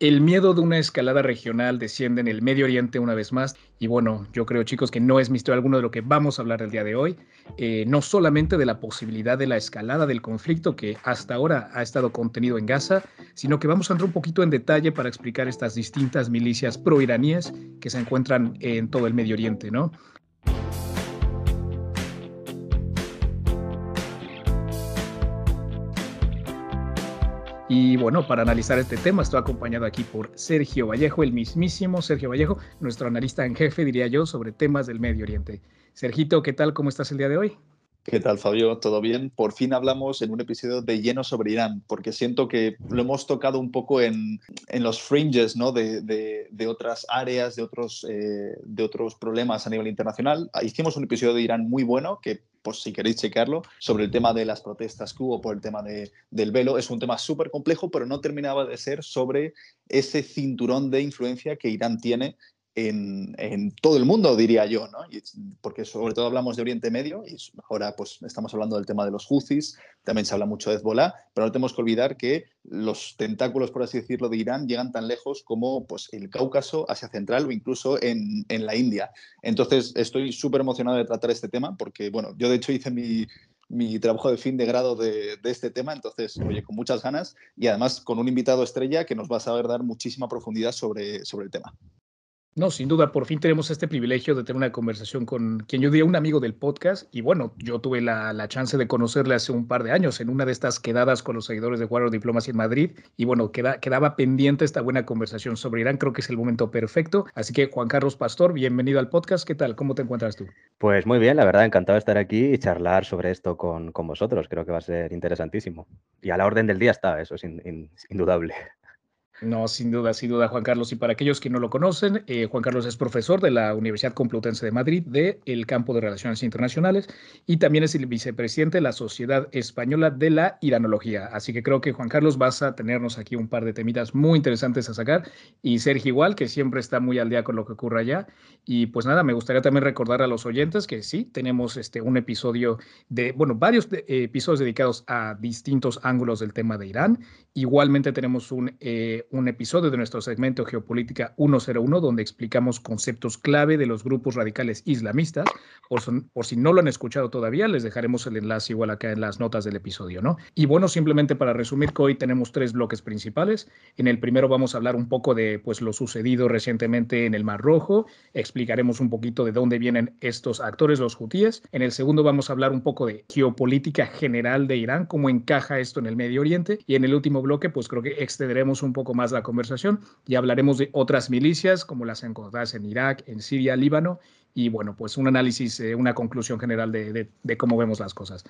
El miedo de una escalada regional desciende en el Medio Oriente una vez más. Y bueno, yo creo chicos que no es misterio alguno de lo que vamos a hablar el día de hoy. Eh, no solamente de la posibilidad de la escalada del conflicto que hasta ahora ha estado contenido en Gaza, sino que vamos a entrar un poquito en detalle para explicar estas distintas milicias proiraníes que se encuentran en todo el Medio Oriente, ¿no? Y bueno, para analizar este tema estoy acompañado aquí por Sergio Vallejo, el mismísimo Sergio Vallejo, nuestro analista en jefe, diría yo, sobre temas del Medio Oriente. Sergito, ¿qué tal? ¿Cómo estás el día de hoy? ¿Qué tal, Fabio? ¿Todo bien? Por fin hablamos en un episodio de lleno sobre Irán, porque siento que lo hemos tocado un poco en, los fringes ¿no? de, otras áreas, de otros, eh, de otros problemas a nivel internacional. Hicimos un episodio de Irán muy bueno, que pues si queréis chequearlo, sobre el tema de las protestas que hubo por el tema de, del velo. Es un tema súper complejo, pero no terminaba de ser sobre ese cinturón de influencia que Irán tiene en, todo el mundo, diría yo, ¿no? porque sobre todo hablamos de Oriente Medio y ahora pues estamos hablando del tema de los Houthis, también se habla mucho de Hezbollah, pero no tenemos que olvidar que los tentáculos, por así decirlo, de Irán llegan tan lejos como pues, el Cáucaso, Asia Central o incluso en, en la India. Entonces estoy súper emocionado de tratar este tema porque, bueno, yo de hecho hice mi, mi trabajo de fin de grado de, de, este tema, entonces, oye, con muchas ganas y además con un invitado estrella que nos va a saber dar muchísima profundidad sobre, sobre el tema. No, sin duda, por fin tenemos este privilegio de tener una conversación con quien yo diría un amigo del podcast. Y bueno, yo tuve la, la, chance de conocerle hace un par de años en una de estas quedadas con los seguidores de Warrior Diplomacy en Madrid. Y bueno, queda, quedaba pendiente esta buena conversación sobre Irán. Creo que es el momento perfecto. Así que, Juan Carlos Pastor, bienvenido al podcast. ¿Qué tal? ¿Cómo te encuentras tú? Pues muy bien, la verdad, encantado de estar aquí y charlar sobre esto con, con vosotros. Creo que va a ser interesantísimo. Y a la orden del día está, eso es indudable. No, sin duda, sin duda, Juan Carlos. Y para aquellos que no lo conocen, eh, Juan Carlos es profesor de la Universidad Complutense de Madrid del campo de Relaciones Internacionales y también es el vicepresidente de la Sociedad Española de la Iranología. Así que creo que, Juan Carlos, vas a tenernos aquí un par de temitas muy interesantes a sacar. Y Sergio igual, que siempre está muy al día con lo que ocurre allá. Y pues nada, me gustaría también recordar a los oyentes que sí, tenemos este, un episodio de, bueno, varios episodios dedicados a distintos ángulos del tema de Irán. Igualmente tenemos un... Eh, un episodio de nuestro segmento Geopolítica 101, donde explicamos conceptos clave de los grupos radicales islamistas. Por, si no lo han escuchado todavía, les dejaremos el enlace igual acá en las notas del episodio, ¿no? Y bueno, simplemente para resumir que hoy tenemos tres bloques principales. En el primero vamos a hablar un poco de pues, lo sucedido recientemente en el Mar Rojo. Explicaremos un poquito de dónde vienen estos actores, los hutíes. En el segundo vamos a hablar un poco de geopolítica general de Irán, cómo encaja esto en el Medio Oriente. Y en el último bloque, pues creo que extenderemos un poco más la conversación y hablaremos de otras milicias como las encontradas en Irak, en Siria, Líbano y bueno, pues un análisis, eh, una conclusión general de, cómo vemos las cosas.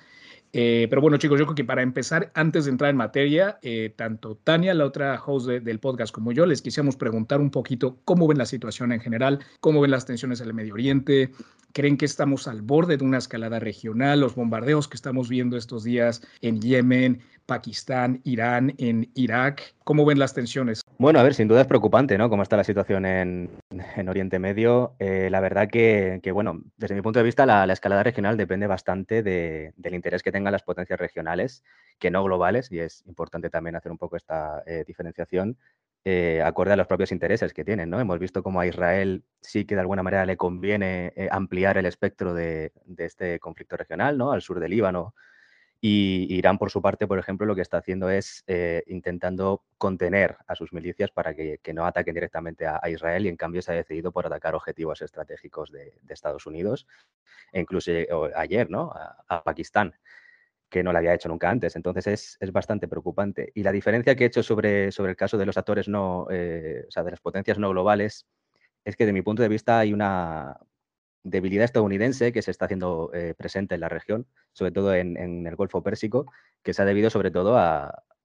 Eh, pero bueno, chicos, yo creo que para empezar, antes de entrar en materia, eh, tanto Tania, la otra host del podcast, como yo, les quisiéramos preguntar un poquito cómo ven la situación en general, cómo ven las tensiones en el Medio Oriente, creen que estamos al borde de una escalada regional, los bombardeos que estamos viendo estos días en Yemen, Pakistán, Irán, en Irak, ¿cómo ven las tensiones? Bueno, a ver, sin duda es preocupante, ¿no? Cómo está la situación en, Oriente Medio. la verdad que que, bueno, desde mi punto de vista, la, escalada regional depende bastante del interés que tengan las potencias regionales, que no globales, y es importante también hacer un poco esta eh, diferenciación, eh, acorde a los propios intereses que tienen, ¿no? Hemos visto cómo a Israel sí que de alguna manera le conviene eh, ampliar el espectro de, de, este conflicto regional, ¿no? Al sur del Líbano, y Irán, por su parte, por ejemplo, lo que está haciendo es eh, intentando contener a sus milicias para que, no ataquen directamente a, Israel y en cambio se ha decidido por atacar objetivos estratégicos de, Estados Unidos, e incluso eh, ayer, ¿no? A, Pakistán que no lo había hecho nunca antes. Entonces es, bastante preocupante. Y la diferencia que he hecho sobre, sobre el caso de los actores no, eh, o sea, de las potencias no globales, es que de mi punto de vista hay una, debilidad estadounidense que se está haciendo eh, presente en la región, sobre todo en, el Golfo Pérsico, que se ha debido sobre todo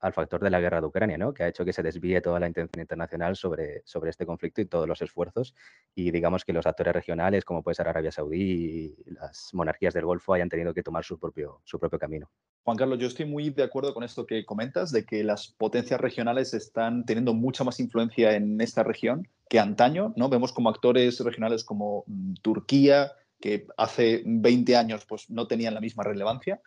al factor de la guerra de Ucrania, ¿no? que ha hecho que se desvíe toda la intención internacional sobre, sobre este conflicto y todos los esfuerzos. Y digamos que los actores regionales, como puede ser Arabia Saudí y las monarquías del Golfo, hayan tenido que tomar su propio, su propio camino. Juan Carlos, yo estoy muy de acuerdo con esto que comentas, de que las potencias regionales están teniendo mucha más influencia en esta región que antaño, ¿no? Vemos como actores regionales como mm, Turquía, que hace 20 años pues, no tenían la misma relevancia.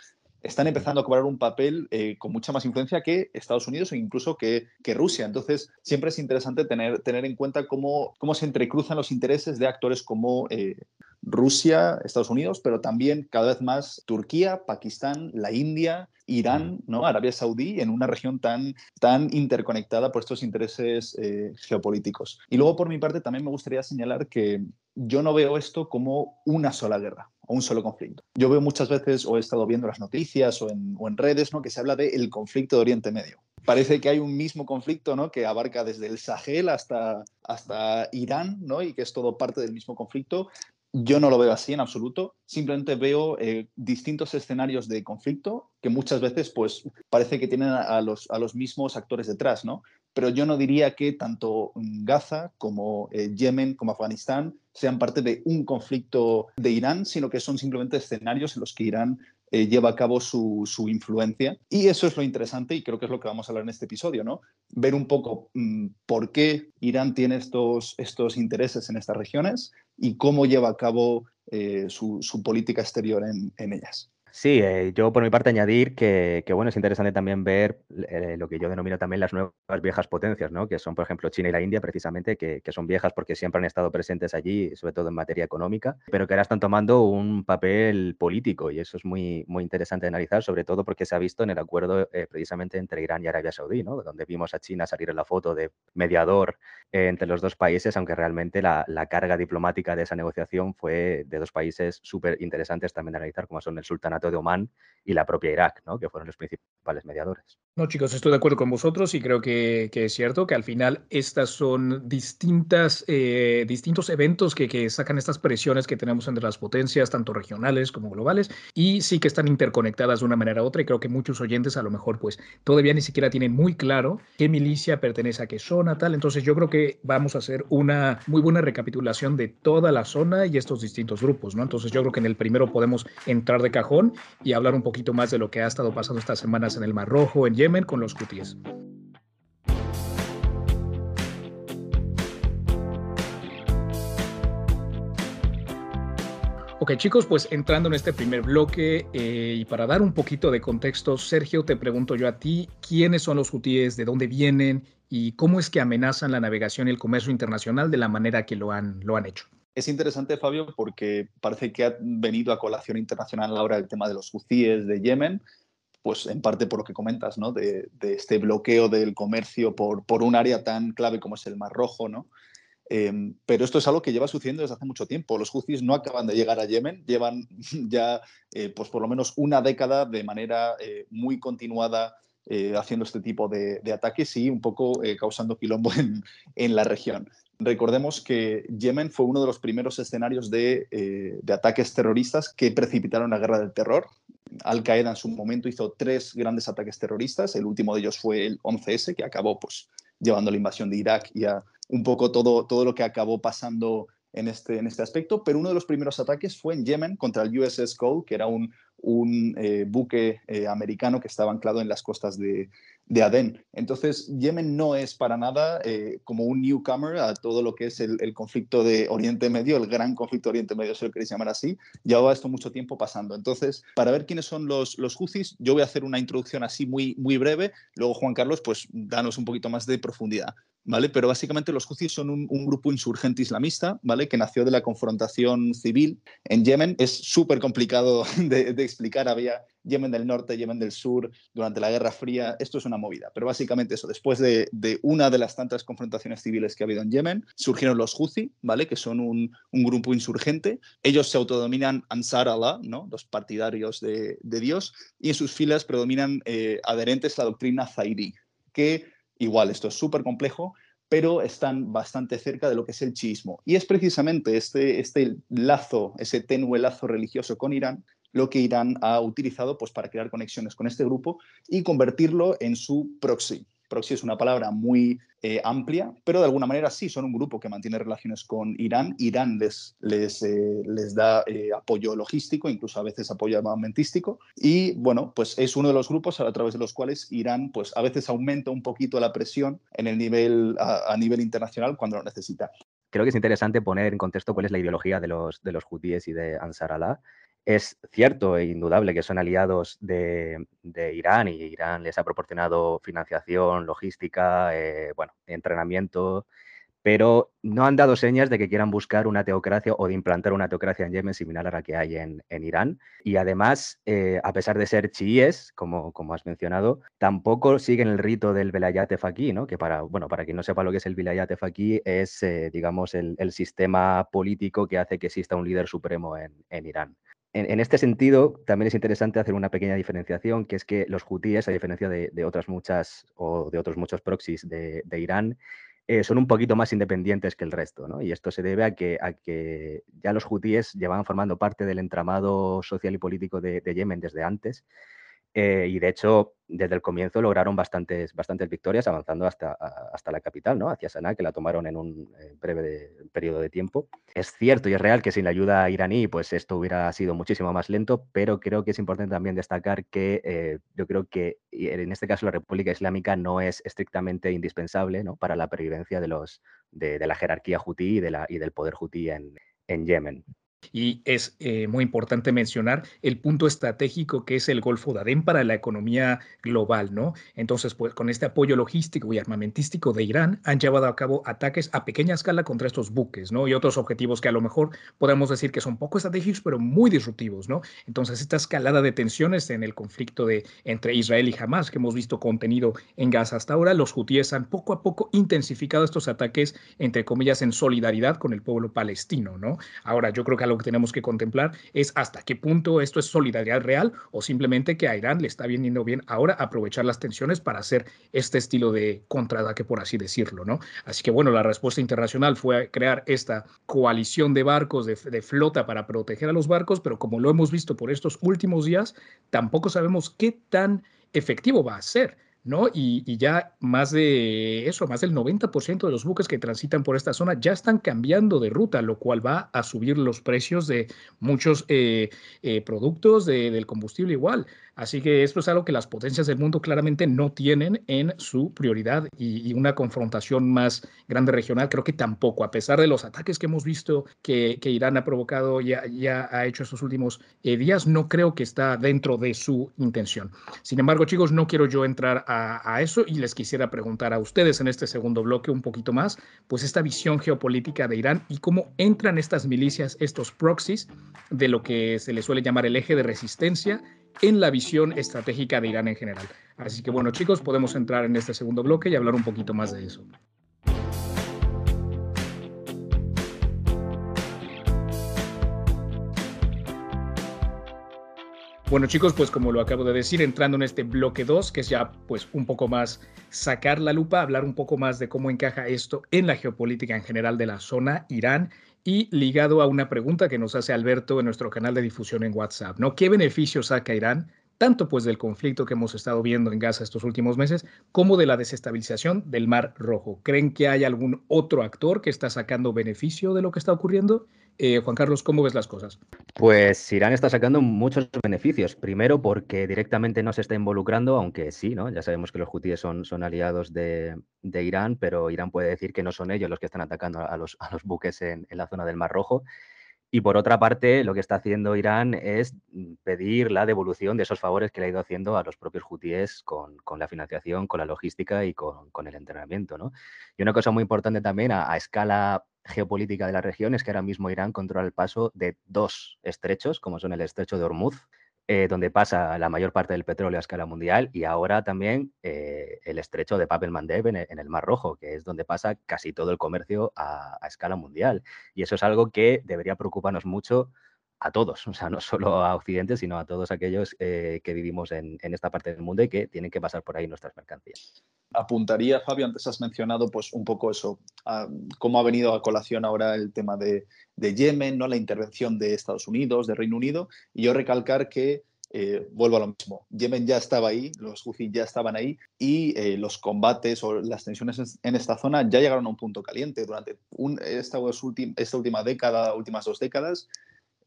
Están empezando a cobrar un papel eh, con mucha más influencia que Estados Unidos e incluso que, que, Rusia. Entonces, siempre es interesante tener, tener en cuenta cómo, cómo se entrecruzan los intereses de actores como eh, Rusia, Estados Unidos, pero también cada vez más Turquía, Pakistán, la India, Irán, ¿no? Arabia Saudí, en una región tan, tan interconectada por estos intereses eh, geopolíticos. Y luego, por mi parte, también me gustaría señalar que yo no veo esto como una sola guerra o un solo conflicto. Yo veo muchas veces, o he estado viendo las noticias o en, o en redes, ¿no? que se habla del conflicto de Oriente Medio. Parece que hay un mismo conflicto ¿no? que abarca desde el Sahel hasta, hasta Irán ¿no? y que es todo parte del mismo conflicto, yo no lo veo así en absoluto, simplemente veo eh, distintos escenarios de conflicto que muchas veces pues parece que tienen a, los, a los mismos actores detrás, ¿no? Pero yo no diría que tanto Gaza como eh, Yemen como Afganistán sean parte de un conflicto de Irán, sino que son simplemente escenarios en los que Irán eh, lleva a cabo su, influencia. Y eso es lo interesante y creo que es lo que vamos a hablar en este episodio, ¿no? Ver un poco mm, por qué Irán tiene estos, estos intereses en estas regiones y cómo lleva a cabo eh, su, política exterior en ellas. Sí, eh, yo por mi parte añadir que, bueno, es interesante también ver eh, lo que yo denomino también las nuevas viejas potencias, ¿no? que son, por ejemplo, China y la India, precisamente, que, son viejas porque siempre han estado presentes allí, sobre todo en materia económica, pero que ahora están tomando un papel político y eso es muy, muy interesante de analizar, sobre todo porque se ha visto en el acuerdo eh, precisamente entre Irán y Arabia Saudí, ¿no? donde vimos a China salir en la foto de mediador entre los dos países, aunque realmente la, la, carga diplomática de esa negociación fue de dos países súper interesantes también de analizar, como son el sultanato de Omán y la propia Irak, ¿no? que fueron los principales mediadores. No, chicos, estoy de acuerdo con vosotros y creo que, es cierto que al final estas son distintas, eh, distintos eventos que, que, sacan estas presiones que tenemos entre las potencias, tanto regionales como globales, y sí que están interconectadas de una manera u otra y creo que muchos oyentes a lo mejor pues todavía ni siquiera tienen muy claro qué milicia pertenece a qué zona, tal. Entonces yo creo que vamos a hacer una muy buena recapitulación de toda la zona y estos distintos grupos, ¿no? Entonces yo creo que en el primero podemos entrar de cajón y hablar un poquito más de lo que ha estado pasando estas semanas en el Mar Rojo, en Yemen, con los hutíes. Ok chicos, pues entrando en este primer bloque eh, y para dar un poquito de contexto, Sergio, te pregunto yo a ti, ¿quiénes son los hutíes, de dónde vienen y cómo es que amenazan la navegación y el comercio internacional de la manera que lo han, lo han hecho? Es interesante, Fabio, porque parece que ha venido a colación internacional ahora el tema de los hutíes de Yemen, pues en parte por lo que comentas, ¿no? De, este bloqueo del comercio por, por, un área tan clave como es el Mar Rojo, ¿no? Em, pero esto es algo que lleva sucediendo desde hace mucho tiempo. Los hutíes no acaban de llegar a Yemen, llevan ya eh, pues por lo menos una década de manera eh, muy continuada eh, haciendo este tipo de, ataques y un poco causando quilombo en, la región. Recordemos que Yemen fue uno de los primeros escenarios de, eh, ataques terroristas que precipitaron la guerra del terror. Al Qaeda en su momento hizo tres grandes ataques terroristas. El último de ellos fue el 11S, que acabó pues, llevando la invasión de Irak y a un poco todo, todo lo que acabó pasando en este, en este aspecto. Pero uno de los primeros ataques fue en Yemen contra el USS Cole, que era un, un eh, buque eh, americano que estaba anclado en las costas de, de Adén. Entonces, Yemen no es para nada eh, como un newcomer a todo lo que es el, conflicto de Oriente Medio, el gran conflicto de Oriente Medio, si lo queréis llamar así. Llevaba esto mucho tiempo pasando. Entonces, para ver quiénes son los, los Houthis, yo voy a hacer una introducción así muy, muy breve. Luego, Juan Carlos, pues danos un poquito más de profundidad. ¿Vale? Pero básicamente los Houthis son un, grupo insurgente islamista, ¿vale? Que nació de la confrontación civil en Yemen. Es súper complicado de, de explicar. Había Yemen del Norte, Yemen del Sur, durante la Guerra Fría, esto es una movida. Pero básicamente eso, después de, una de las tantas confrontaciones civiles que ha habido en Yemen, surgieron los Houthi, ¿vale? Que son un, grupo insurgente. Ellos se autodominan Ansar Allah, ¿no? Los partidarios de, Dios, y en sus filas predominan eh, adherentes a la doctrina Zaidi, que igual, esto es súper complejo, pero están bastante cerca de lo que es el chiismo. Y es precisamente este, este lazo, ese tenue lazo religioso con Irán, lo que Irán ha utilizado pues, para crear conexiones con este grupo y convertirlo en su proxy. Proxy es una palabra muy eh, amplia, pero de alguna manera sí son un grupo que mantiene relaciones con Irán. Irán les, les, eh, les da eh, apoyo logístico, incluso a veces apoyo armamentístico. Y bueno, pues es uno de los grupos a través de los cuales Irán pues, a veces aumenta un poquito la presión en el nivel, a, nivel internacional cuando lo necesita. Creo que es interesante poner en contexto cuál es la ideología de los, de los judíes y de Ansar Allah Es cierto e indudable que son aliados de, Irán y Irán les ha proporcionado financiación, logística, eh, bueno, entrenamiento, pero no han dado señas de que quieran buscar una teocracia o de implantar una teocracia en Yemen similar a la que hay en, Irán. Y además, eh, a pesar de ser chiíes, como, como has mencionado, tampoco siguen el rito del velayat faqih, ¿no? que para, bueno, para quien no sepa lo que es el velayat faqih, es, eh, digamos, el, sistema político que hace que exista un líder supremo en, Irán. En, este sentido, también es interesante hacer una pequeña diferenciación, que es que los hutíes, a diferencia de, otras muchas o de otros muchos proxies de Irán, eh, son un poquito más independientes que el resto, ¿no? Y esto se debe a que, ya los hutíes llevaban formando parte del entramado social y político de Yemen desde antes eh, y de hecho, desde el comienzo lograron bastantes, bastantes victorias, avanzando hasta, hasta la capital, ¿no? hacia Sanaa, que la tomaron en un eh, breve periodo de tiempo. Es cierto y es real que sin la ayuda iraní, pues esto hubiera sido muchísimo más lento, pero creo que es importante también destacar que eh, yo creo que en este caso la República Islámica no es estrictamente indispensable ¿no? para la pervivencia de, los, de, la jerarquía hutí y, de la, y del poder hutí en, en Yemen. Y es eh, muy importante mencionar el punto estratégico que es el Golfo de Adén para la economía global, ¿no? Entonces, pues con este apoyo logístico y armamentístico de Irán, han llevado a cabo ataques a pequeña escala contra estos buques, ¿no? Y otros objetivos que a lo mejor podemos decir que son poco estratégicos, pero muy disruptivos, ¿no? Entonces, esta escalada de tensiones en el conflicto de, entre Israel y Hamas, que hemos visto contenido en Gaza hasta ahora, los hutíes han poco a poco intensificado estos ataques, entre comillas, en solidaridad con el pueblo palestino, ¿no? Ahora, yo creo que a lo que tenemos que contemplar es hasta qué punto esto es solidaridad real o simplemente que a Irán le está viniendo bien ahora aprovechar las tensiones para hacer este estilo de contraataque, por así decirlo, ¿no? Así que bueno, la respuesta internacional fue crear esta coalición de barcos, de flota para proteger a los barcos, pero como lo hemos visto por estos últimos días, tampoco sabemos qué tan efectivo va a ser. ¿No? Y, ya más de eso, más del 90% de los buques que transitan por esta zona ya están cambiando de ruta, lo cual va a subir los precios de muchos eh, eh, productos del combustible igual. Así que esto es algo que las potencias del mundo claramente no tienen en su prioridad y, una confrontación más grande regional creo que tampoco, a pesar de los ataques que hemos visto que, Irán ha provocado y ya, ha hecho estos últimos eh, días, no creo que está dentro de su intención. Sin embargo, chicos, no quiero yo entrar a, a eso y les quisiera preguntar a ustedes en este segundo bloque un poquito más, pues esta visión geopolítica de Irán y cómo entran estas milicias, estos proxies de lo que se le suele llamar el eje de resistencia en la visión estratégica de Irán en general. Así que bueno chicos, podemos entrar en este segundo bloque y hablar un poquito más de eso. Bueno chicos, pues como lo acabo de decir, entrando en este bloque 2, que es ya pues un poco más sacar la lupa, hablar un poco más de cómo encaja esto en la geopolítica en general de la zona Irán y ligado a una pregunta que nos hace Alberto en nuestro canal de difusión en WhatsApp, ¿no? ¿Qué beneficios saca Irán tanto pues del conflicto que hemos estado viendo en Gaza estos últimos meses, como de la desestabilización del Mar Rojo. ¿Creen que hay algún otro actor que está sacando beneficio de lo que está ocurriendo? Eh, Juan Carlos, ¿cómo ves las cosas? Pues Irán está sacando muchos beneficios. Primero porque directamente no se está involucrando, aunque sí, ¿no? Ya sabemos que los hutíes son, aliados de, Irán, pero Irán puede decir que no son ellos los que están atacando a los, buques en la zona del Mar Rojo. Y por otra parte, lo que está haciendo Irán es mm, pedir la devolución de esos favores que le ha ido haciendo a los propios hutíes con, la financiación, con la logística y con, el entrenamiento. ¿no? Y una cosa muy importante también a, escala geopolítica de la región es que ahora mismo Irán controla el paso de dos estrechos, como son el estrecho de Hormuz eh, donde pasa la mayor parte del petróleo a escala mundial, y ahora también eh, el estrecho de Papel Mandeb en, el Mar Rojo, que es donde pasa casi todo el comercio a, escala mundial. Y eso es algo que debería preocuparnos mucho a todos, o sea, no solo a Occidente, sino a todos aquellos eh, que vivimos en, esta parte del mundo y que tienen que pasar por ahí nuestras mercancías. Apuntaría, Fabio, antes has mencionado pues un poco eso, cómo ha venido a colación ahora el tema de, Yemen, ¿no? la intervención de Estados Unidos, de Reino Unido, y yo recalcar que eh, vuelvo a lo mismo. Yemen ya estaba ahí, los Houthi ya estaban ahí y eh, los combates o las tensiones en esta zona ya llegaron a un punto caliente. Durante esta, última década, últimas dos décadas,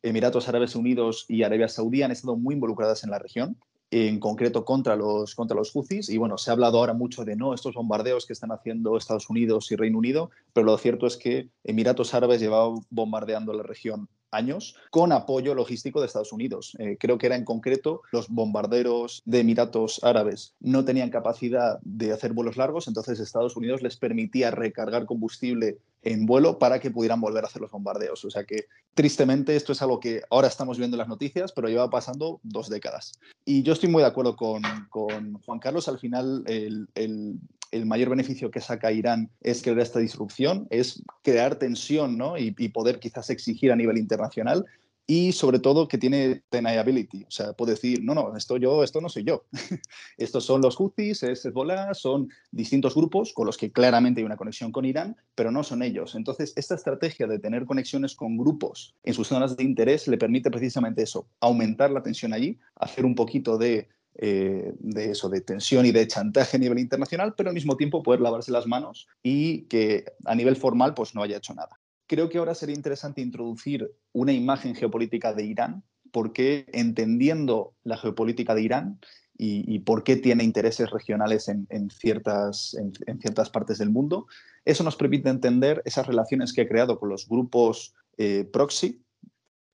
Emiratos Árabes Unidos y Arabia Saudí han estado muy involucradas en la región, en concreto contra los, contra los Houthis. Y bueno, se ha hablado ahora mucho de no, estos bombardeos que están haciendo Estados Unidos y Reino Unido, pero lo cierto es que Emiratos Árabes llevaba bombardeando la región años con apoyo logístico de Estados Unidos. Eh, creo que era en concreto los bombarderos de Emiratos Árabes no tenían capacidad de hacer vuelos largos, entonces Estados Unidos les permitía recargar combustible en vuelo para que pudieran volver a hacer los bombardeos. O sea que tristemente esto es algo que ahora estamos viendo en las noticias, pero lleva pasando dos décadas. Y yo estoy muy de acuerdo con, Juan Carlos. Al final el, mayor beneficio que saca Irán es crear esta disrupción, es crear tensión ¿no? y poder quizás exigir a nivel internacional y sobre todo que tiene deniability, o sea, puede decir, no, no, esto yo, esto no soy yo. Estos son los Houthis, es Hezbollah, son distintos grupos con los que claramente hay una conexión con Irán, pero no son ellos. Entonces, esta estrategia de tener conexiones con grupos en sus zonas de interés le permite precisamente eso, aumentar la tensión allí, hacer un poquito de eh, de eso, de tensión y de chantaje a nivel internacional, pero al mismo tiempo poder lavarse las manos y que a nivel formal pues no haya hecho nada creo que ahora sería interesante introducir una imagen geopolítica de Irán, porque entendiendo la geopolítica de Irán y, por qué tiene intereses regionales en, ciertas, en, ciertas, partes del mundo, eso nos permite entender esas relaciones que ha creado con los grupos eh, proxy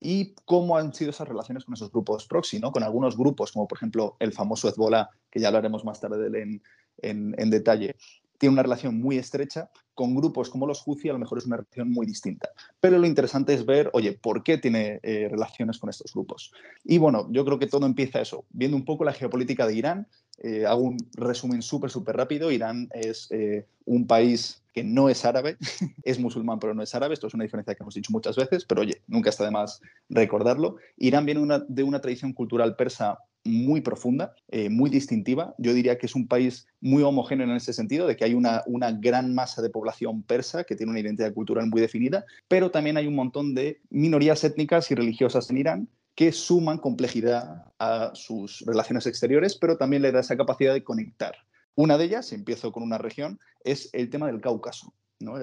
y cómo han sido esas relaciones con esos grupos proxy, ¿no? con algunos grupos, como por ejemplo el famoso Hezbollah, que ya hablaremos más tarde de él en detalle, tiene una relación muy estrecha con grupos como los Houthi, a lo mejor es una relación muy distinta. Pero lo interesante es ver, oye, ¿por qué tiene eh, relaciones con estos grupos? Y bueno, yo creo que todo empieza eso, viendo un poco la geopolítica de Irán. Eh, hago un resumen súper, súper rápido. Irán es eh, un país que no es árabe, es musulmán pero no es árabe, esto es una diferencia que hemos dicho muchas veces, pero oye, nunca está de más recordarlo. Irán viene de una tradición cultural persa muy profunda, eh, muy distintiva. Yo diría que es un país muy homogéneo en ese sentido, de que hay una, una, gran masa de población persa que tiene una identidad cultural muy definida, pero también hay un montón de minorías étnicas y religiosas en Irán que suman complejidad a sus relaciones exteriores, pero también le da esa capacidad de conectar. Una de ellas, empiezo con una región, es el tema del Cáucaso. ¿no?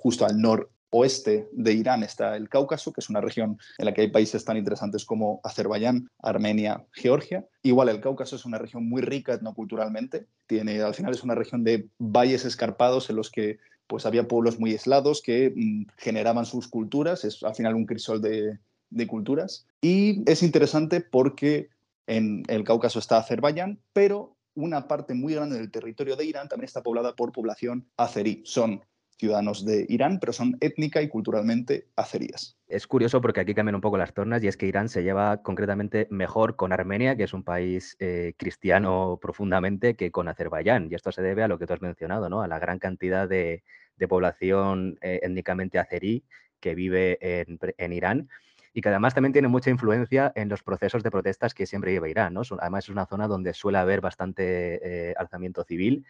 justo al, nor, oeste de Irán está el Cáucaso, que es una región en la que hay países tan interesantes como Azerbaiyán, Armenia, Georgia. Igual el Cáucaso es una región muy rica etnoculturalmente. Tiene, al final es una región de valles escarpados en los que pues había pueblos muy aislados que mm, generaban sus culturas. Es al final un crisol de, de culturas. Y es interesante porque en el Cáucaso está Azerbaiyán, pero una parte muy grande del territorio de Irán también está poblada por población azerí. Son ciudadanos de Irán, pero son étnica y culturalmente azeríes. Es curioso porque aquí cambian un poco las tornas y es que Irán se lleva concretamente mejor con Armenia, que es un país eh, cristiano profundamente, que con Azerbaiyán. Y esto se debe a lo que tú has mencionado, ¿no? a la gran cantidad de, población eh, étnicamente azerí que vive en, Irán y que además también tiene mucha influencia en los procesos de protestas que siempre lleva Irán. ¿no? Además es una zona donde suele haber bastante eh, alzamiento civil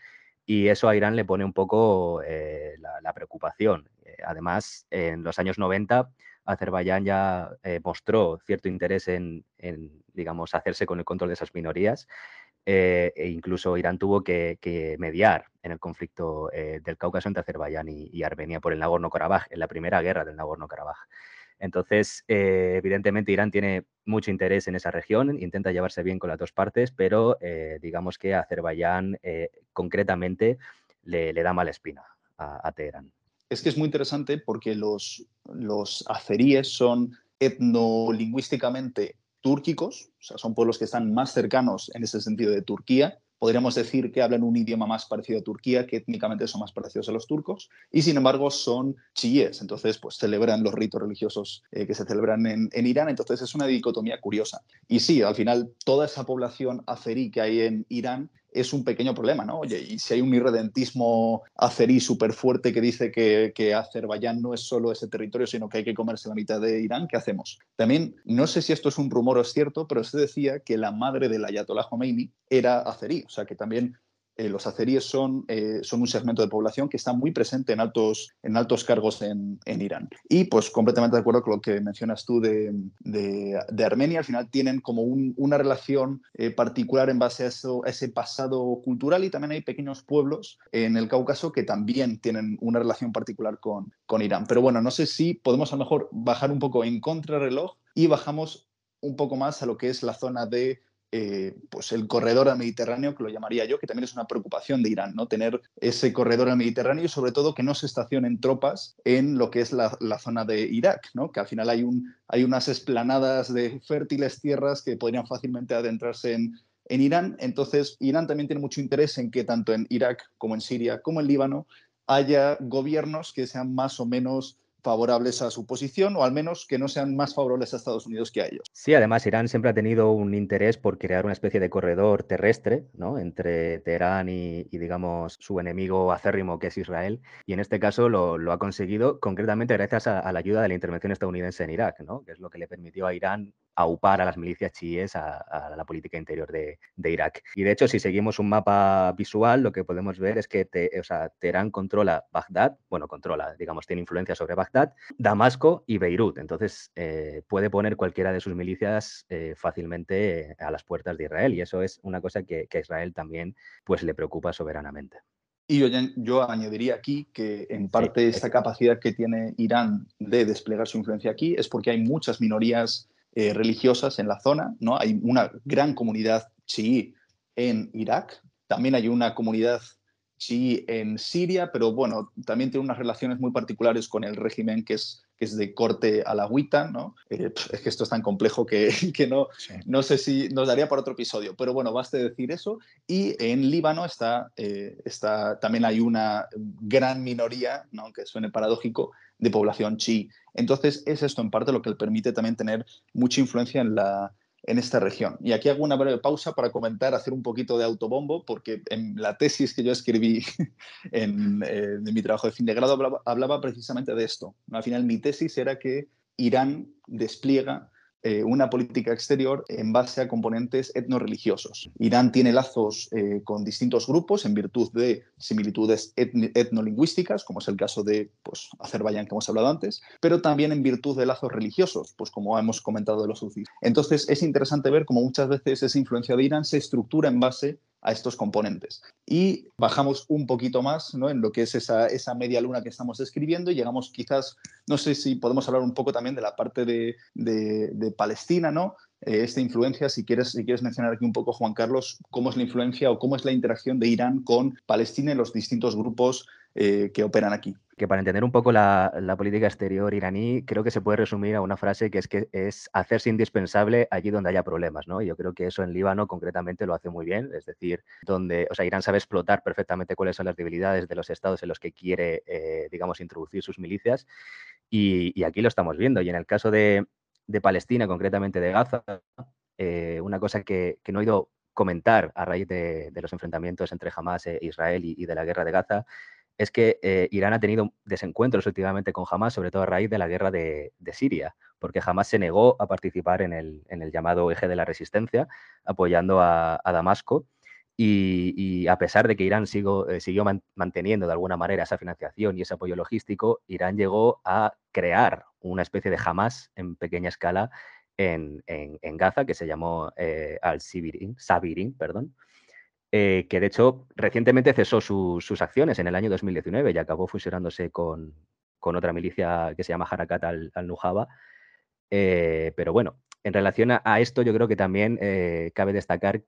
y eso a Irán le pone un poco eh, la, preocupación. Eh, además, en los años 90, Azerbaiyán ya eh, mostró cierto interés en, digamos, hacerse con el control de esas minorías. e incluso Irán tuvo que, mediar en el conflicto del Cáucaso entre Azerbaiyán y, y Armenia por el Nagorno-Karabaj, en la primera guerra del Nagorno-Karabaj. Entonces, eh, evidentemente, Irán tiene mucho interés en esa región, intenta llevarse bien con las dos partes, pero eh, digamos que Azerbaiyán eh, concretamente le, da mala espina a, Teherán. Es que es muy interesante porque los, los azeríes son etnolingüísticamente túrquicos, o sea, son pueblos que están más cercanos en ese sentido de Turquía, podríamos decir que hablan un idioma más parecido a Turquía, que étnicamente son más parecidos a los turcos, y sin embargo son chiíes, entonces pues celebran los ritos religiosos eh, que se celebran en, en, Irán, entonces es una dicotomía curiosa. Y sí, al final toda esa población azerí que hay en Irán es un pequeño problema, ¿no? Oye, y si hay un irredentismo azerí súper fuerte que dice que, que, Azerbaiyán no es solo ese territorio, sino que hay que comerse la mitad de Irán, ¿qué hacemos? También, no sé si esto es un rumor o es cierto, pero se decía que la madre del Ayatollah Khomeini era azerí, o sea que también eh, los azeríes son, eh, son un segmento de población que está muy presente en altos, en altos cargos en, Irán. Y pues completamente de acuerdo con lo que mencionas tú de, Armenia, al final tienen como una relación eh, particular en base a, eso, ese pasado cultural y también hay pequeños pueblos en el Cáucaso que también tienen una relación particular con, con Irán. Pero bueno, no sé si podemos a lo mejor bajar un poco en contrarreloj y bajamos un poco más a lo que es la zona de eh, pues el corredor al Mediterráneo, que lo llamaría yo, que también es una preocupación de Irán, ¿no? Tener ese corredor al Mediterráneo y sobre todo que no se estacionen tropas en lo que es la, zona de Irak, ¿no? Que al final hay, un, hay unas esplanadas de fértiles tierras que podrían fácilmente adentrarse en, en Irán. Entonces, Irán también tiene mucho interés en que tanto en Irak como en Siria como en Líbano haya gobiernos que sean más o menos favorables a su posición o al menos que no sean más favorables a Estados Unidos que a ellos. Sí, además Irán siempre ha tenido un interés por crear una especie de corredor terrestre ¿no? entre Teherán y, digamos, su enemigo acérrimo que es Israel. Y en este caso lo, ha conseguido concretamente gracias a, la ayuda de la intervención estadounidense en Irak, ¿no? que es lo que le permitió a Irán aupar a las milicias chiíes a, la política interior de, Irak. Y de hecho, si seguimos un mapa visual, lo que podemos ver es que Teherán controla Bagdad, bueno, controla, digamos, tiene influencia sobre Bagdad, Damasco y Beirut. Entonces, eh, puede poner cualquiera de sus milicias eh, fácilmente a las puertas de Israel. Y eso es una cosa que, a Israel también pues, le preocupa soberanamente. Y yo, añadiría aquí que en parte esta capacidad que tiene Irán de desplegar su influencia aquí es porque hay muchas minorías eh, religiosas en la zona, ¿no? Hay una gran comunidad chií en Irak, también hay una comunidad chií en Siria, pero bueno, también tiene unas relaciones muy particulares con el régimen que es, que es de corte alawita, ¿no? Eh, es que esto es tan complejo que, que no, no sé si nos daría para otro episodio, pero bueno, baste decir eso. Y en Líbano está, eh, está también hay una gran minoría, ¿no? aunque suene paradójico, de población chi. Entonces, es esto en parte lo que le permite también tener mucha influencia en, la, en esta región. Y aquí hago una breve pausa para comentar, hacer un poquito de autobombo, porque en la tesis que yo escribí en, eh, mi trabajo de fin de grado hablaba, precisamente de esto. Al final, mi tesis era que Irán despliega eh, una política exterior en base a componentes etno-religiosos. Irán tiene lazos eh, con distintos grupos en virtud de similitudes etnolingüísticas, como es el caso de pues, Azerbaiyán que hemos hablado antes, pero también en virtud de lazos religiosos, pues como hemos comentado de los UCI. Entonces es interesante ver cómo muchas veces esa influencia de Irán se estructura en base a estos componentes. Y bajamos un poquito más ¿no? en lo que es esa, esa, media luna que estamos describiendo y llegamos quizás, no sé si podemos hablar un poco también de la parte de, de, Palestina, ¿no? Eh, esta influencia, si quieres, si quieres mencionar aquí un poco, Juan Carlos, cómo es la influencia o cómo es la interacción de Irán con Palestina y los distintos grupos eh, que operan aquí que para entender un poco la, política exterior iraní, creo que se puede resumir a una frase que es que es hacerse indispensable allí donde haya problemas, ¿no? Y yo creo que eso en Líbano concretamente lo hace muy bien, es decir, donde, o sea, Irán sabe explotar perfectamente cuáles son las debilidades de los estados en los que quiere, eh, digamos, introducir sus milicias, y, aquí lo estamos viendo. Y en el caso de, Palestina, concretamente de Gaza, eh, una cosa que, no he ido comentar a raíz de, los enfrentamientos entre Hamas e Israel y de la guerra de Gaza es que eh, Irán ha tenido desencuentros últimamente con Hamas, sobre todo a raíz de la guerra de, Siria, porque Hamas se negó a participar en el, llamado eje de la resistencia, apoyando a, Damasco. Y, a pesar de que Irán eh, siguió manteniendo de alguna manera esa financiación y ese apoyo logístico, Irán llegó a crear una especie de Hamas en pequeña escala en, Gaza, que se llamó eh, Al-Sabirin, perdón, eh, que de hecho recientemente cesó sus acciones en el año 2019 y acabó fusionándose con, otra milicia que se llama Harakat al-Nujaba. Eh, pero bueno, en relación a, esto yo creo que también eh, cabe destacar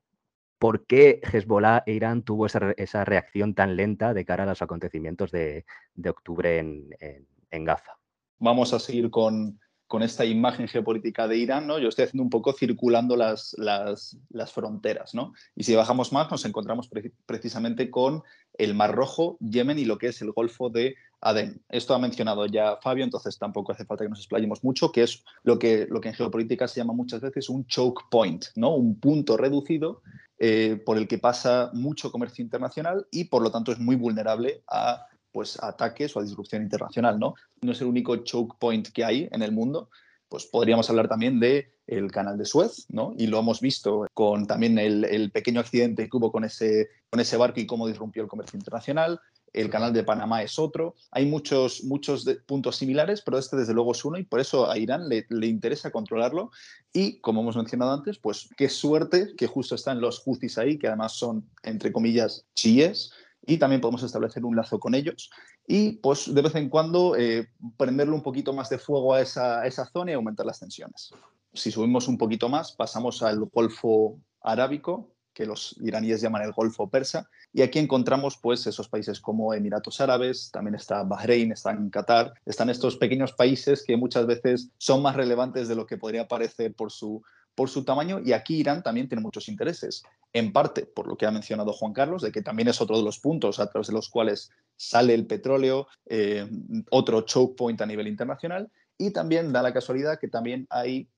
por qué Hezbollah e Irán tuvo esa, reacción tan lenta de cara a los acontecimientos de, octubre en Gaza. Vamos a seguir con, con esta imagen geopolítica de Irán, ¿no? yo estoy haciendo un poco circulando las, las, fronteras. ¿no? Y si bajamos más, nos encontramos precisamente con el Mar Rojo, Yemen y lo que es el Golfo de Adén. Esto ha mencionado ya Fabio, entonces tampoco hace falta que nos explayemos mucho, que es lo que, lo que en geopolítica se llama muchas veces un choke point, ¿no? un punto reducido eh, por el que pasa mucho comercio internacional y por lo tanto es muy vulnerable a pues, ataques o a disrupción internacional. ¿no? no es el único choke point que hay en el mundo. Pues podríamos hablar también de el canal de Suez, ¿no? Y lo hemos visto con también el, pequeño accidente que hubo con ese, con ese barco y cómo disrumpió el comercio internacional. El canal de Panamá es otro. Hay muchos, muchos puntos similares, pero este desde luego es uno y por eso a Irán le, le, interesa controlarlo. Y como hemos mencionado antes, pues qué suerte que justo están los Houthis ahí, que además son, entre comillas, chiíes, y también podemos establecer un lazo con ellos y pues de vez en cuando eh, prenderle un poquito más de fuego a esa, esa, zona y aumentar las tensiones. Si subimos un poquito más, pasamos al Golfo arábico, que los iraníes llaman el Golfo Persa. Y aquí encontramos pues esos países como Emiratos Árabes, también está Bahrein, están Qatar, están estos pequeños países que muchas veces son más relevantes de lo que podría parecer por su, por su tamaño y aquí Irán también tiene muchos intereses, en parte por lo que ha mencionado Juan Carlos, de que también es otro de los puntos a través de los cuales sale el petróleo, eh, otro choke point a nivel internacional y también da la casualidad que también hay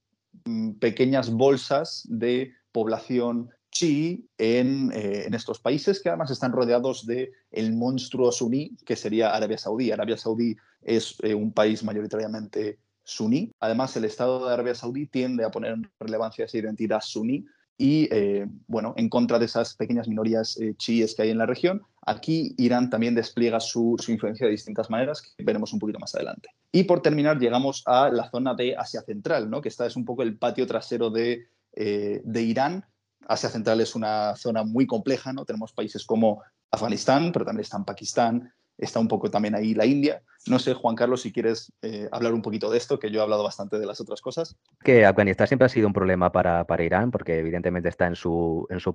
mm, pequeñas bolsas de población chi en, eh, en, estos países que además están rodeados de el monstruo suní que sería Arabia Saudí. Arabia Saudí es eh, un país mayoritariamente suní. Además, el Estado de Arabia Saudí tiende a poner en relevancia esa identidad suní y, eh, bueno, en contra de esas pequeñas minorías chiíes que hay en la región. Aquí Irán también despliega su, su, influencia de distintas maneras, que veremos un poquito más adelante. Y por terminar, llegamos a la zona de Asia Central, ¿no? que esta es un poco el patio trasero de, de Irán, Asia Central es una zona muy compleja, ¿no? Tenemos países como Afganistán, pero también está en Pakistán, está un poco también ahí la India. No sé, Juan Carlos, si quieres eh, hablar un poquito de esto, que yo he hablado bastante de las otras cosas. Que Afganistán siempre ha sido un problema para, para Irán, porque evidentemente está en su, en, su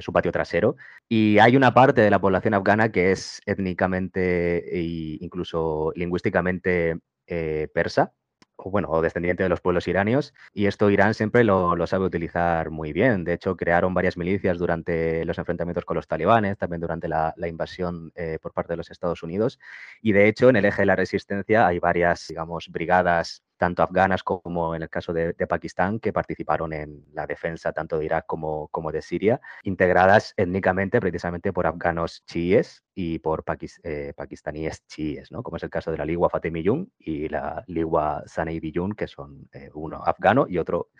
su, patio trasero. Y hay una parte de la población afgana que es étnicamente e incluso lingüísticamente eh, persa, o bueno, o descendiente de los pueblos iranios, y esto Irán siempre lo, sabe utilizar muy bien. De hecho, crearon varias milicias durante los enfrentamientos con los talibanes, también durante la, invasión eh, por parte de los Estados Unidos, y de hecho, en el eje de la resistencia hay varias, digamos, brigadas tanto afganas como en el caso de, Pakistán, que participaron en la defensa tanto de Irak como, de Siria, integradas étnicamente precisamente por afganos chiíes y por eh, pakistaníes chiíes, ¿no? como es el caso de la Ligua Fatemiyun y la Ligua Saneidiyun, que son eh, uno afgano y otro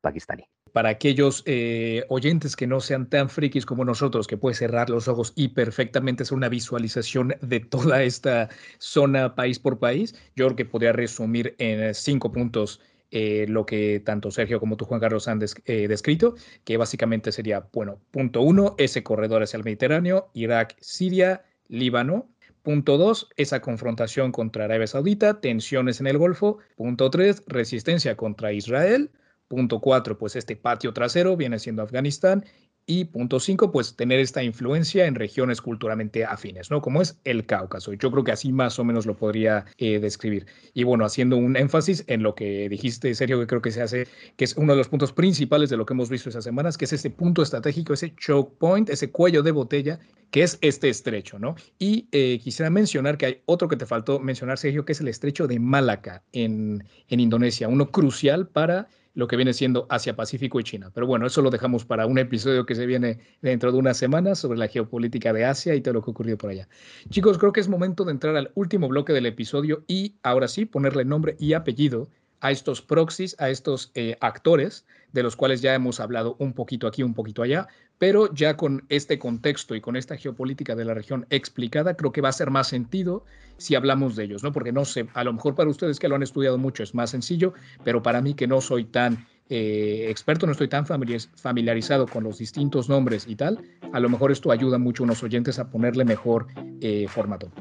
pakistaní para aquellos eh, oyentes que no sean tan frikis como nosotros, que puede cerrar los ojos y perfectamente hacer una visualización de toda esta zona país por país, yo creo que podría resumir en cinco puntos eh, lo que tanto Sergio como tú, Juan Carlos, han eh, descrito, que básicamente sería, bueno, punto uno, ese corredor hacia el Mediterráneo, Irak, Siria, Líbano. Punto dos, esa confrontación contra Arabia Saudita, tensiones en el Golfo. Punto tres, resistencia contra Israel. Punto cuatro, pues este patio trasero viene siendo Afganistán. Y punto cinco, pues tener esta influencia en regiones culturalmente afines, ¿no? Como es el Cáucaso. Yo creo que así más o menos lo podría eh, describir. Y bueno, haciendo un énfasis en lo que dijiste, Sergio, que creo que se hace, que es uno de los puntos principales de lo que hemos visto esas semanas, que es ese punto estratégico, ese choke point, ese cuello de botella, que es este estrecho, ¿no? Y eh, quisiera mencionar que hay otro que te faltó mencionar, Sergio, que es el estrecho de Malaca en, en Indonesia, uno crucial para lo que viene siendo Asia Pacífico y China. Pero bueno, eso lo dejamos para un episodio que se viene dentro de unas semanas sobre la geopolítica de Asia y todo lo que ha ocurrido por allá. Chicos, creo que es momento de entrar al último bloque del episodio y ahora sí ponerle nombre y apellido a estos proxies, a estos eh, actores, de los cuales ya hemos hablado un poquito aquí, un poquito allá, pero ya con este contexto y con esta geopolítica de la región explicada, creo que va a ser más sentido si hablamos de ellos, ¿no? Porque no sé, a lo mejor para ustedes que lo han estudiado mucho es más sencillo, pero para mí que no soy tan eh, experto, no estoy tan familiarizado con los distintos nombres y tal, a lo mejor esto ayuda mucho a unos oyentes a ponerle mejor eh, formato.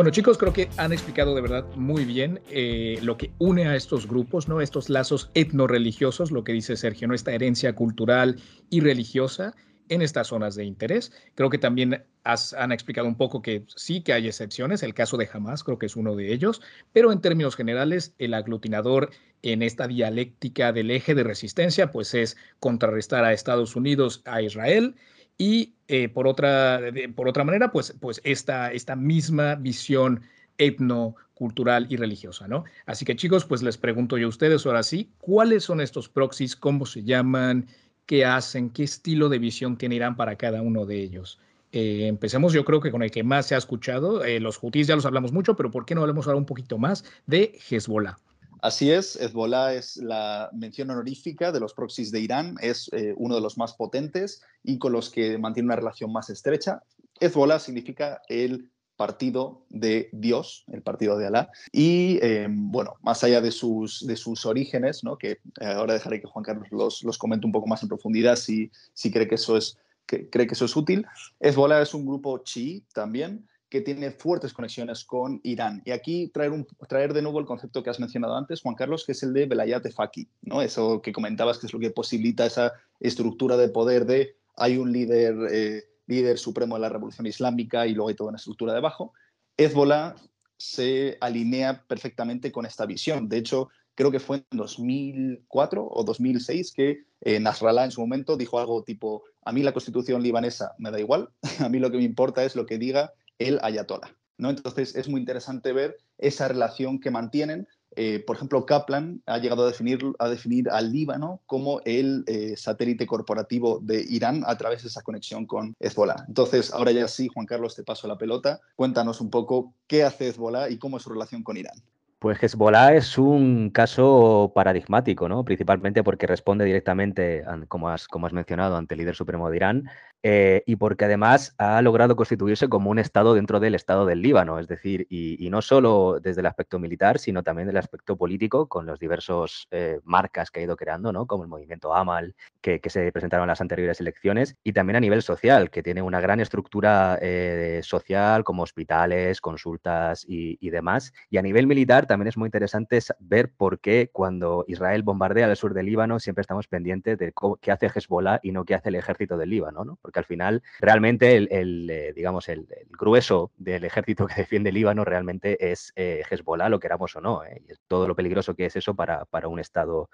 Bueno, chicos, creo que han explicado de verdad muy bien eh, lo que une a estos grupos, ¿no? Estos lazos etno-religiosos, lo que dice Sergio, ¿no? Esta herencia cultural y religiosa en estas zonas de interés. Creo que también han explicado un poco que sí que hay excepciones, el caso de Hamas creo que es uno de ellos, pero en términos generales el aglutinador en esta dialéctica del eje de resistencia pues es contrarrestar a Estados Unidos, a Israel y eh, por, otra, por otra manera, pues, pues esta, esta misma visión etnocultural y religiosa, ¿no? Así que chicos, pues les pregunto yo a ustedes ahora sí, ¿cuáles son estos proxies? ¿Cómo se llaman? ¿Qué hacen? ¿Qué estilo de visión tiene Irán para cada uno de ellos? Eh, empecemos yo creo que con el que más se ha escuchado, eh, los hutíes ya los hablamos mucho, pero ¿por qué no hablemos ahora un poquito más de Hezbollah? Así es, Hezbollah es la mención honorífica de los proxies de Irán, es eh, uno de los más potentes y con los que mantiene una relación más estrecha. Hezbollah significa el partido de Dios, el partido de Alá. Y eh, bueno, más allá de sus, de sus orígenes, ¿no? que eh, ahora dejaré que Juan Carlos los, los comente un poco más en profundidad si, si cree, que eso es, que, cree que eso es útil, Hezbollah es un grupo chií también que tiene fuertes conexiones con Irán. Y aquí traer, traer de nuevo el concepto que has mencionado antes, Juan Carlos, que es el de Belayat Faki, ¿no? Eso que comentabas que es lo que posibilita esa estructura de poder de hay un líder, eh, líder supremo de la revolución islámica y luego hay toda una estructura debajo. Hezbollah se alinea perfectamente con esta visión. De hecho, creo que fue en 2004 o 2006 que eh, Nasrallah en su momento dijo algo tipo, a mí la constitución libanesa me da igual, a mí lo que me importa es lo que diga el ayatollah. ¿no? Entonces es muy interesante ver esa relación que mantienen. Eh, por ejemplo, Kaplan ha llegado a definir, a definir al Líbano como el eh, satélite corporativo de Irán a través de esa conexión con Hezbollah. Entonces, ahora ya sí, Juan Carlos, te paso la pelota. Cuéntanos un poco qué hace Hezbollah y cómo es su relación con Irán. Pues Hezbollah es un caso paradigmático, ¿no? Principalmente porque responde directamente, como has, como has mencionado, ante el líder supremo de Irán, eh, y porque además ha logrado constituirse como un Estado dentro del Estado del Líbano, es decir, y, no solo desde el aspecto militar, sino también del aspecto político, con los diversos eh, marcas que ha ido creando, ¿no? como el movimiento Amal, que, se presentaron en las anteriores elecciones, y también a nivel social, que tiene una gran estructura eh, social, como hospitales, consultas y, demás. Y a nivel militar también es muy interesante ver por qué cuando Israel bombardea el sur del Líbano siempre estamos pendientes de qué hace Hezbollah y no qué hace el ejército del Líbano, ¿no? porque al final realmente el, eh, digamos, el, grueso del ejército que defiende el Líbano realmente es eh, Hezbollah, lo queramos o no, ¿eh? y todo lo peligroso que es eso para, un Estado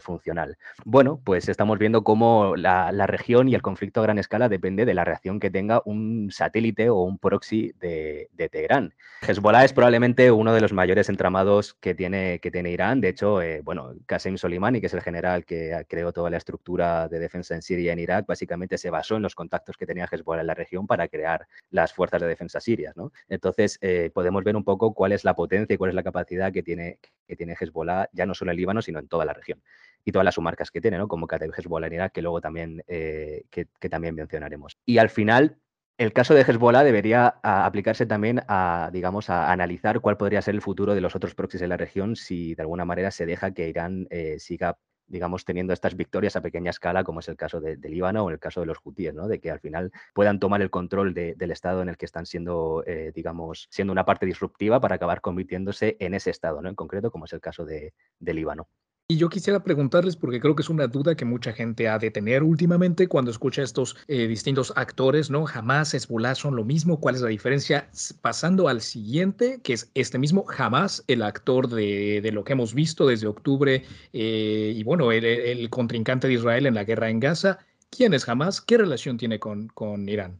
funcional. Bueno, pues estamos viendo cómo la, región y el conflicto a gran escala depende de la reacción que tenga un satélite o un proxy de, Teherán. Hezbollah es probablemente uno de los mayores que tiene, que tiene Irán. De hecho, bueno, Qasem Soleimani, que es el general que creó toda la estructura de defensa en Siria y en Irak, básicamente se basó en los contactos que tenía Hezbollah en la región para crear las fuerzas de defensa sirias. Entonces, eh, podemos ver un poco cuál es la potencia y cuál es la capacidad que tiene, que tiene Hezbollah, ya no solo en Líbano, sino en toda la región. Y todas las sumarcas que tiene, ¿no? como Kateb Hezbollah en Irak, que luego también, eh, que, también mencionaremos. Y al final, el caso de Hezbollah debería aplicarse también a, digamos, a analizar cuál podría ser el futuro de los otros proxies en la región si de alguna manera se deja que Irán eh, siga digamos, teniendo estas victorias a pequeña escala, como es el caso de, Líbano o el caso de los hutíes, ¿no? De que al final puedan tomar el control del estado en el que están siendo, eh, digamos, siendo una parte disruptiva para acabar convirtiéndose en ese estado, ¿no? En concreto, como es el caso de Líbano. Y yo quisiera preguntarles, porque creo que es una duda que mucha gente ha de tener últimamente cuando escucha estos eh, distintos actores, ¿no? Jamás Hezbollah son lo mismo. ¿Cuál es la diferencia? Pasando al siguiente, que es este mismo Jamás, el actor de, lo que hemos visto desde octubre eh, y bueno, el, contrincante de Israel en la guerra en Gaza. ¿Quién es Jamás? ¿Qué relación tiene con Irán?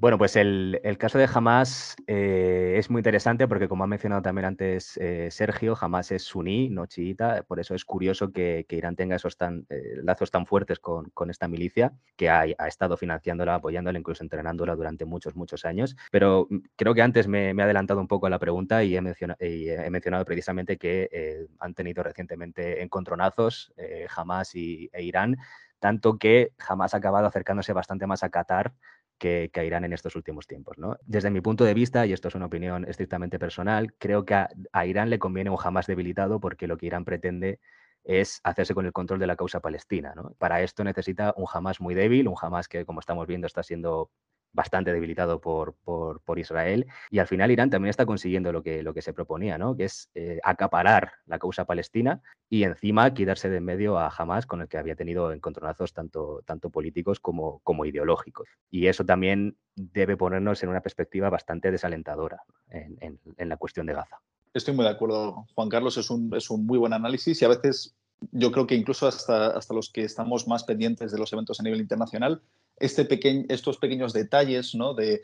Bueno, pues el, caso de Hamas eh, es muy interesante porque, como ha mencionado también antes eh, Sergio, Hamas es suní, no chiita, por eso es curioso que, Irán tenga esos tan, eh, lazos tan fuertes con, esta milicia, que ha, estado financiándola, apoyándola, incluso entrenándola durante muchos, muchos años. Pero mm, creo que antes me, he adelantado un poco a la pregunta y he, he mencionado precisamente que han tenido recientemente encontronazos Hamas y, e Irán, tanto que Hamas ha acabado acercándose bastante más a Qatar que, que, Irán en estos últimos tiempos. ¿no? Desde mi punto de vista, y esto es una opinión estrictamente personal, creo que a, Irán le conviene un Hamas debilitado porque lo que Irán pretende es hacerse con el control de la causa palestina. Para esto necesita un Hamas muy débil, un Hamas que, como estamos viendo, está siendo bastante debilitado por, por, Israel. Y al final Irán también está consiguiendo lo que, lo que se proponía, ¿no? que es eh, acaparar la causa palestina y encima quitarse de en medio a Hamas, con el que había tenido encontronazos tanto, tanto políticos como, como ideológicos. Y eso también debe ponernos en una perspectiva bastante desalentadora en, en, la cuestión de Gaza. Estoy muy de acuerdo, Juan Carlos, es un, es un muy buen análisis y a veces yo creo que incluso hasta, hasta los que estamos más pendientes de los eventos a nivel internacional, este estos pequeños detalles ¿no? de,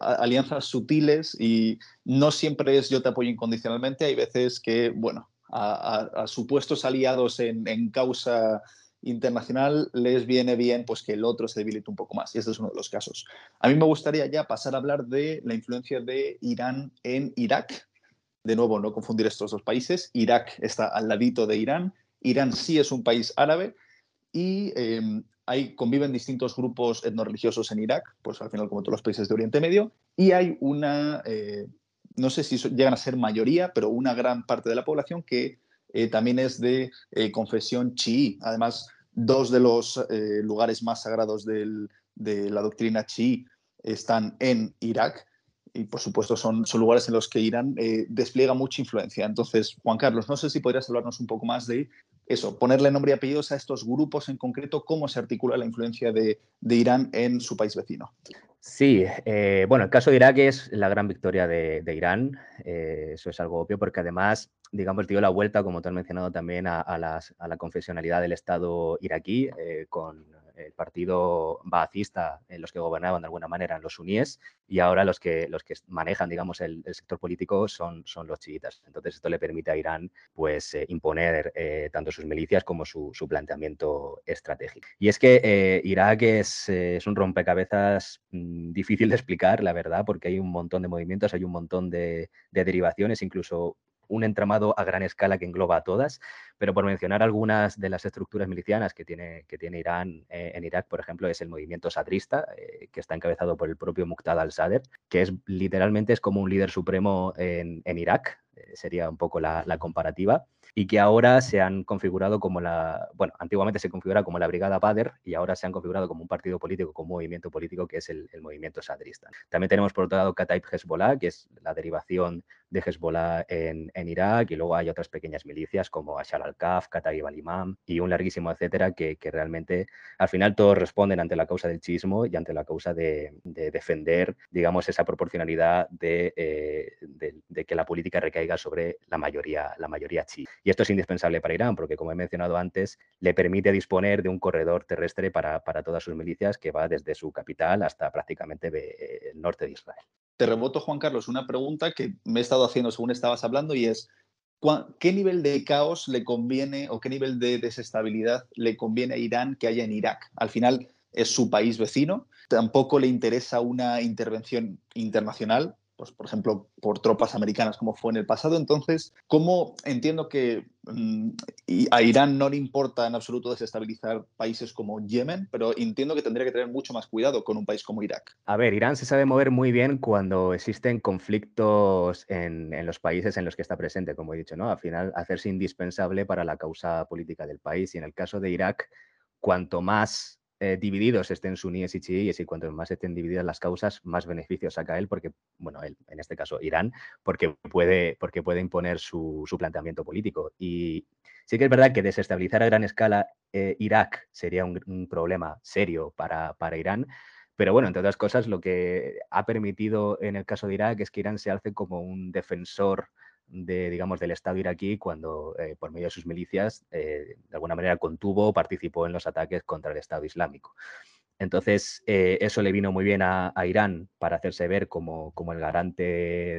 alianzas sutiles y no siempre es yo te apoyo incondicionalmente, hay veces que, bueno, a, supuestos aliados en, causa internacional les viene bien pues que el otro se debilite un poco más y este es uno de los casos. A mí me gustaría ya pasar a hablar de la influencia de Irán en Irak. De nuevo, no confundir estos dos países. Irak está al ladito de Irán. Irán sí es un país árabe y hay, conviven distintos grupos etnorreligiosos en Irak, pues al final como todos los países de Oriente Medio, y hay una, eh, no sé si llegan a ser mayoría, pero una gran parte de la población que eh, también es de eh, confesión chií. Además, dos de los lugares más sagrados de la doctrina chií están en Irak, y por supuesto son, son lugares en los que Irán eh, despliega mucha influencia. Entonces, Juan Carlos, no sé si podrías hablarnos un poco más de eso, ponerle nombre y apellidos a estos grupos en concreto, cómo se articula la influencia de, Irán en su país vecino. Sí, eh, bueno, el caso de Irak es la gran victoria de, Irán, eh, eso es algo obvio, porque además, digamos, dio la vuelta, como tú has mencionado también, a, la confesionalidad del Estado iraquí, con el partido baacista en los que gobernaban de alguna manera en los suníes y ahora los que, los que manejan, digamos, el, sector político son, son los chiitas. Entonces esto le permite a Irán pues eh, imponer eh, tanto sus milicias como su, planteamiento estratégico. Y es que eh, Irak es, un rompecabezas mm, difícil de explicar, la verdad, porque hay un montón de movimientos, hay un montón de derivaciones, incluso un entramado a gran escala que engloba a todas, pero por mencionar algunas de las estructuras milicianas que tiene, que tiene Irán eh, en Irak, por ejemplo, es el movimiento sadrista, eh, que está encabezado por el propio Muqtada al-Sadr, que es literalmente es como un líder supremo en, en Irak, eh, sería un poco la, comparativa, y que ahora se han configurado como la, bueno, antiguamente se configuraba como la Brigada Badr y ahora se han configurado como un partido político, como un movimiento político que es el, movimiento sadrista. También tenemos por otro lado Kataib Hezbollah, que es la derivación de Hezbollah en, Irak, y luego hay otras pequeñas milicias como Ashar al-Kaf, Kataib al-Imam y un larguísimo etcétera, que, realmente al final todos responden ante la causa del chismo y ante la causa de, defender, digamos, esa proporcionalidad de, eh, de que la política recaiga sobre la mayoría, la mayoría chi. Y esto es indispensable para Irán porque, como he mencionado antes, le permite disponer de un corredor terrestre para, para todas sus milicias que va desde su capital hasta prácticamente el norte de Israel. Te reboto, Juan Carlos, una pregunta que me he estado haciendo según estabas hablando y es, ¿qué nivel de caos le conviene o qué nivel de desestabilidad le conviene a Irán que haya en Irak? Al final es su país vecino, tampoco le interesa una intervención internacional, pues, por ejemplo, por tropas americanas como fue en el pasado. Entonces, ¿cómo entiendo que mm, a Irán no le importa en absoluto desestabilizar países como Yemen, pero entiendo que tendría que tener mucho más cuidado con un país como Irak? A ver, Irán se sabe mover muy bien cuando existen conflictos en, en los países en los que está presente, como he dicho, ¿no? Al final, hacerse indispensable para la causa política del país. Y en el caso de Irak, cuanto más eh, divididos estén suníes y chiíes y cuanto más estén divididas las causas, más beneficios saca él, porque, bueno, él, en este caso Irán, porque puede, porque puede imponer su, planteamiento político. Y sí que es verdad que desestabilizar a gran escala eh, Irak sería un, problema serio para, para Irán, pero bueno, entre otras cosas, lo que ha permitido en el caso de Irak es que Irán se alce como un defensor de, digamos, del Estado iraquí cuando, eh, por medio de sus milicias, eh, de alguna manera contuvo o participó en los ataques contra el Estado Islámico. Entonces, eh, eso le vino muy bien a, Irán para hacerse ver como, como, el garante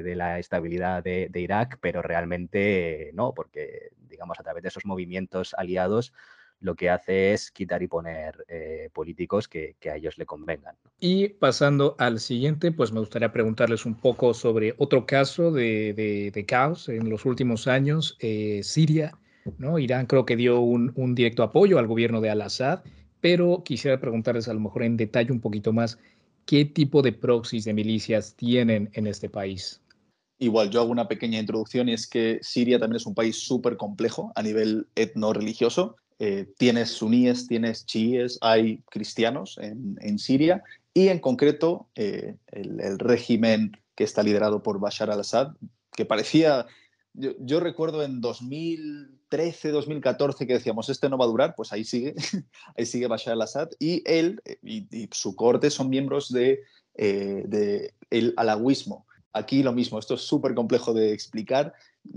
de la estabilidad de, Irak, pero realmente no, porque, digamos, a través de esos movimientos aliados, lo que hace es quitar y poner eh, políticos que, a ellos le convengan. Y pasando al siguiente, pues me gustaría preguntarles un poco sobre otro caso de, caos en los últimos años, eh, Siria. ¿no? Irán creo que dio un, directo apoyo al gobierno de Al-Assad, pero quisiera preguntarles a lo mejor en detalle un poquito más qué tipo de proxies de milicias tienen en este país. Igual, yo hago una pequeña introducción y es que Siria también es un país súper complejo a nivel etno-religioso eh, tienes suníes, tienes chiíes, hay cristianos en, Siria y en concreto eh, el, régimen que está liderado por Bashar al-Assad, que parecía, yo, recuerdo en 2013, 2014 que decíamos, este no va a durar, pues ahí sigue, ahí sigue Bashar al-Assad y él y, su corte son miembros de, eh, de el. Aquí lo mismo, esto es súper complejo de explicar,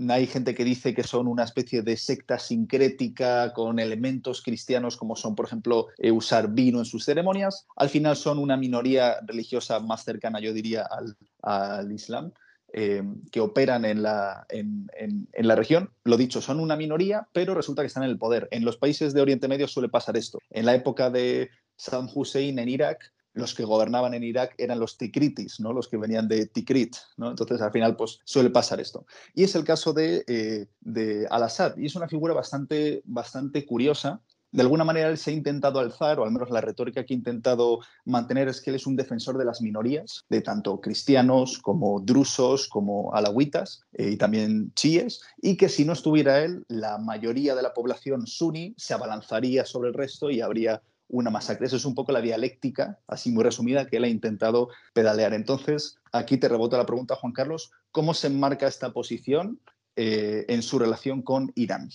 hay gente que dice que son una especie de secta sincrética con elementos cristianos como son, por ejemplo, eh, usar vino en sus ceremonias. Al final son una minoría religiosa más cercana, yo diría, al, Islam. Eh, que operan en la, en, en, la región. Lo dicho, son una minoría, pero resulta que están en el poder. En los países de Oriente Medio suele pasar esto. En la época de Saddam Hussein en Irak, los que gobernaban en Irak eran los tikritis, ¿no? los que venían de Tikrit. ¿no? Entonces, al final, pues suele pasar esto. Y es el caso de, eh, de Al-Assad. Y es una figura bastante, bastante curiosa. De alguna manera él se ha intentado alzar, o al menos la retórica que ha intentado mantener es que él es un defensor de las minorías, de tanto cristianos como drusos, como alawitas eh, y también chiíes, y que si no estuviera él, la mayoría de la población suní se abalanzaría sobre el resto y habría una masacre. Eso es un poco la dialéctica, así muy resumida, que él ha intentado pedalear. Entonces, aquí te reboto la pregunta, Juan Carlos, ¿cómo se enmarca esta posición eh, en su relación con Irán?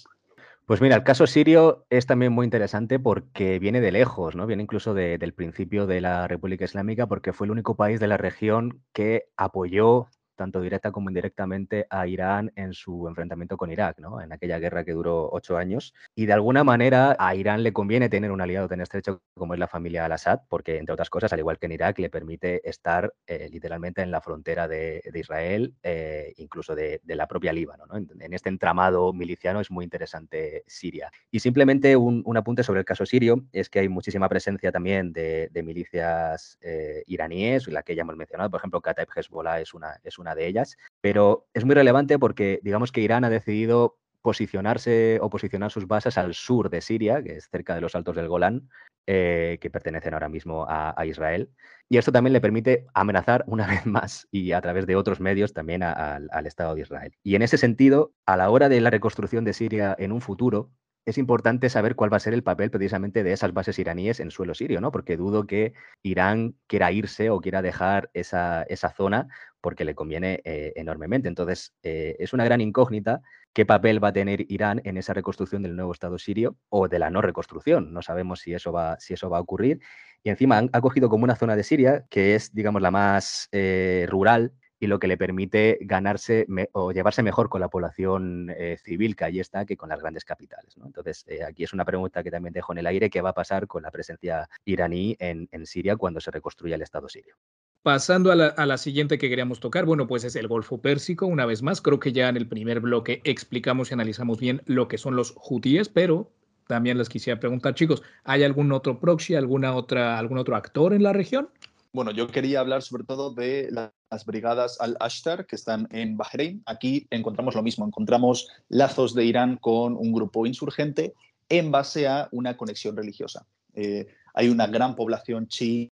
Pues mira, el caso sirio es también muy interesante porque viene de lejos, ¿no? Viene incluso del principio de la República Islámica porque fue el único país de la región que apoyó tanto directa como indirectamente a Irán en su enfrentamiento con Irak, ¿no? en aquella guerra que duró ocho años. Y de alguna manera a Irán le conviene tener un aliado tan estrecho como es la familia al-Assad, porque entre otras cosas, al igual que en Irak, le permite estar eh, literalmente en la frontera de, Israel, eh, incluso de, la propia Líbano. En, este entramado miliciano es muy interesante Siria. Y simplemente un, apunte sobre el caso sirio es que hay muchísima presencia también de, milicias eh, iraníes, la que ya hemos mencionado, por ejemplo, Kataib Hezbollah es una, es una de ellas, pero es muy relevante porque digamos que Irán ha decidido posicionarse o posicionar sus bases al sur de Siria, que es cerca de los altos del Golán, eh, que pertenecen ahora mismo a, Israel. Y esto también le permite amenazar una vez más y a través de otros medios también al Estado de Israel. Y en ese sentido, a la hora de la reconstrucción de Siria en un futuro, es importante saber cuál va a ser el papel precisamente de esas bases iraníes en suelo sirio, ¿no? Porque dudo que Irán quiera irse o quiera dejar esa, esa zona porque le conviene eh, enormemente. Entonces, eh, es una gran incógnita qué papel va a tener Irán en esa reconstrucción del nuevo Estado sirio o de la no reconstrucción. No sabemos si eso va, si eso va a ocurrir. Y encima ha cogido como una zona de Siria que es, digamos, la más eh, rural y lo que le permite ganarse o llevarse mejor con la población civil que allí está que con las grandes capitales. Entonces, aquí es una pregunta que también dejo en el aire, ¿qué va a pasar con la presencia iraní en Siria cuando se reconstruya el Estado sirio? Pasando a la, siguiente que queríamos tocar, bueno, pues es el Golfo Pérsico, una vez más. Creo que ya en el primer bloque explicamos y analizamos bien lo que son los hutíes, pero también les quisiera preguntar, chicos, ¿hay algún otro proxy, alguna otra, algún otro actor en la región? Bueno, yo quería hablar sobre todo de las brigadas al-Ashtar que están en Bahrein. Aquí encontramos lo mismo, encontramos lazos de Irán con un grupo insurgente en base a una conexión religiosa. Eh, hay una gran población chií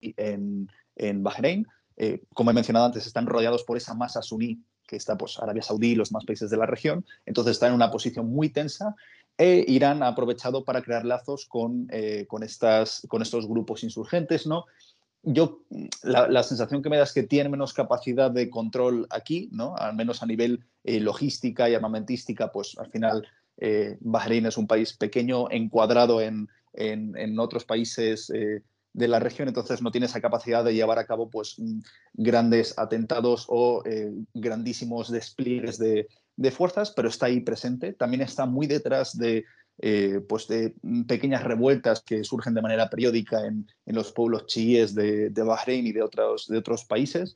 en, en Bahrein. Eh, como he mencionado antes, están rodeados por esa masa suní que está pues, Arabia Saudí y los más países de la región. Entonces están en una posición muy tensa. E Irán ha aprovechado para crear lazos con, eh, con, estas, con estos grupos insurgentes. ¿no? Yo, la, sensación que me da es que tienen menos capacidad de control aquí, ¿no? al menos a nivel eh, logística y armamentística, pues al final Bahrein es un país pequeño encuadrado en, en, otros países de la región, entonces no tiene esa capacidad de llevar a cabo pues, grandes atentados o eh, grandísimos despliegues de, fuerzas, pero está ahí presente. También está muy detrás de, eh, pues de pequeñas revueltas que surgen de manera periódica en, los pueblos chiíes de, de, Bahrein y de otros, de otros países.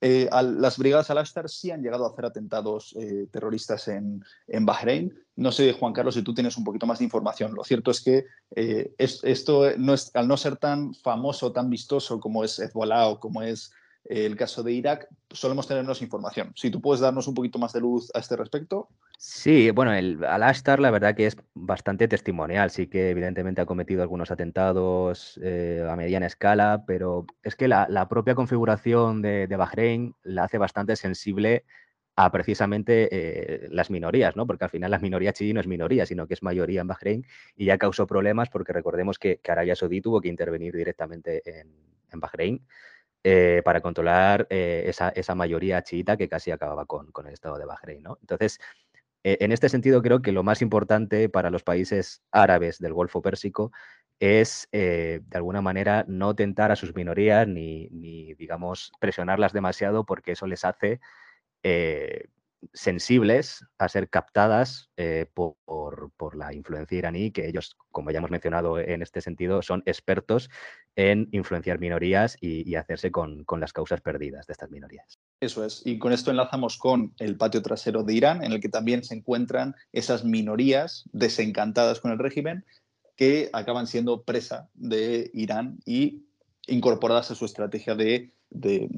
Eh, las brigadas al-Ashtar sí han llegado a hacer atentados eh, terroristas en, en, Bahrein. No sé, Juan Carlos, si tú tienes un poquito más de información. Lo cierto es que esto, no es, al no ser tan famoso, tan vistoso como es Hezbollah o como es el caso de Irak, solemos tenernos información. Si tú puedes darnos un poquito más de luz a este respecto. Sí, bueno, el Al-Ashtar la verdad que es bastante testimonial. Sí que evidentemente ha cometido algunos atentados eh, a mediana escala, pero es que la, propia configuración de, de, Bahrein la hace bastante sensible a precisamente eh, las minorías, ¿no? Porque al final la minoría chií no es minoría, sino que es mayoría en Bahrein y ya causó problemas porque recordemos que, que Arabia Saudí tuvo que intervenir directamente en, en Bahrein eh, para controlar eh, esa, mayoría chiita que casi acababa con, el estado de Bahrein. ¿no? Entonces, eh, en este sentido, creo que lo más importante para los países árabes del Golfo Pérsico es, de alguna manera, no tentar a sus minorías ni, ni digamos, presionarlas demasiado porque eso les hace sensibles a ser captadas eh, por, la influencia iraní, que ellos, como ya hemos mencionado en este sentido, son expertos en influenciar minorías y, hacerse con, las causas perdidas de estas minorías. Eso es. Y con esto enlazamos con el patio trasero de Irán, en el que también se encuentran esas minorías desencantadas con el régimen que acaban siendo presa de Irán y incorporadas a su estrategia de de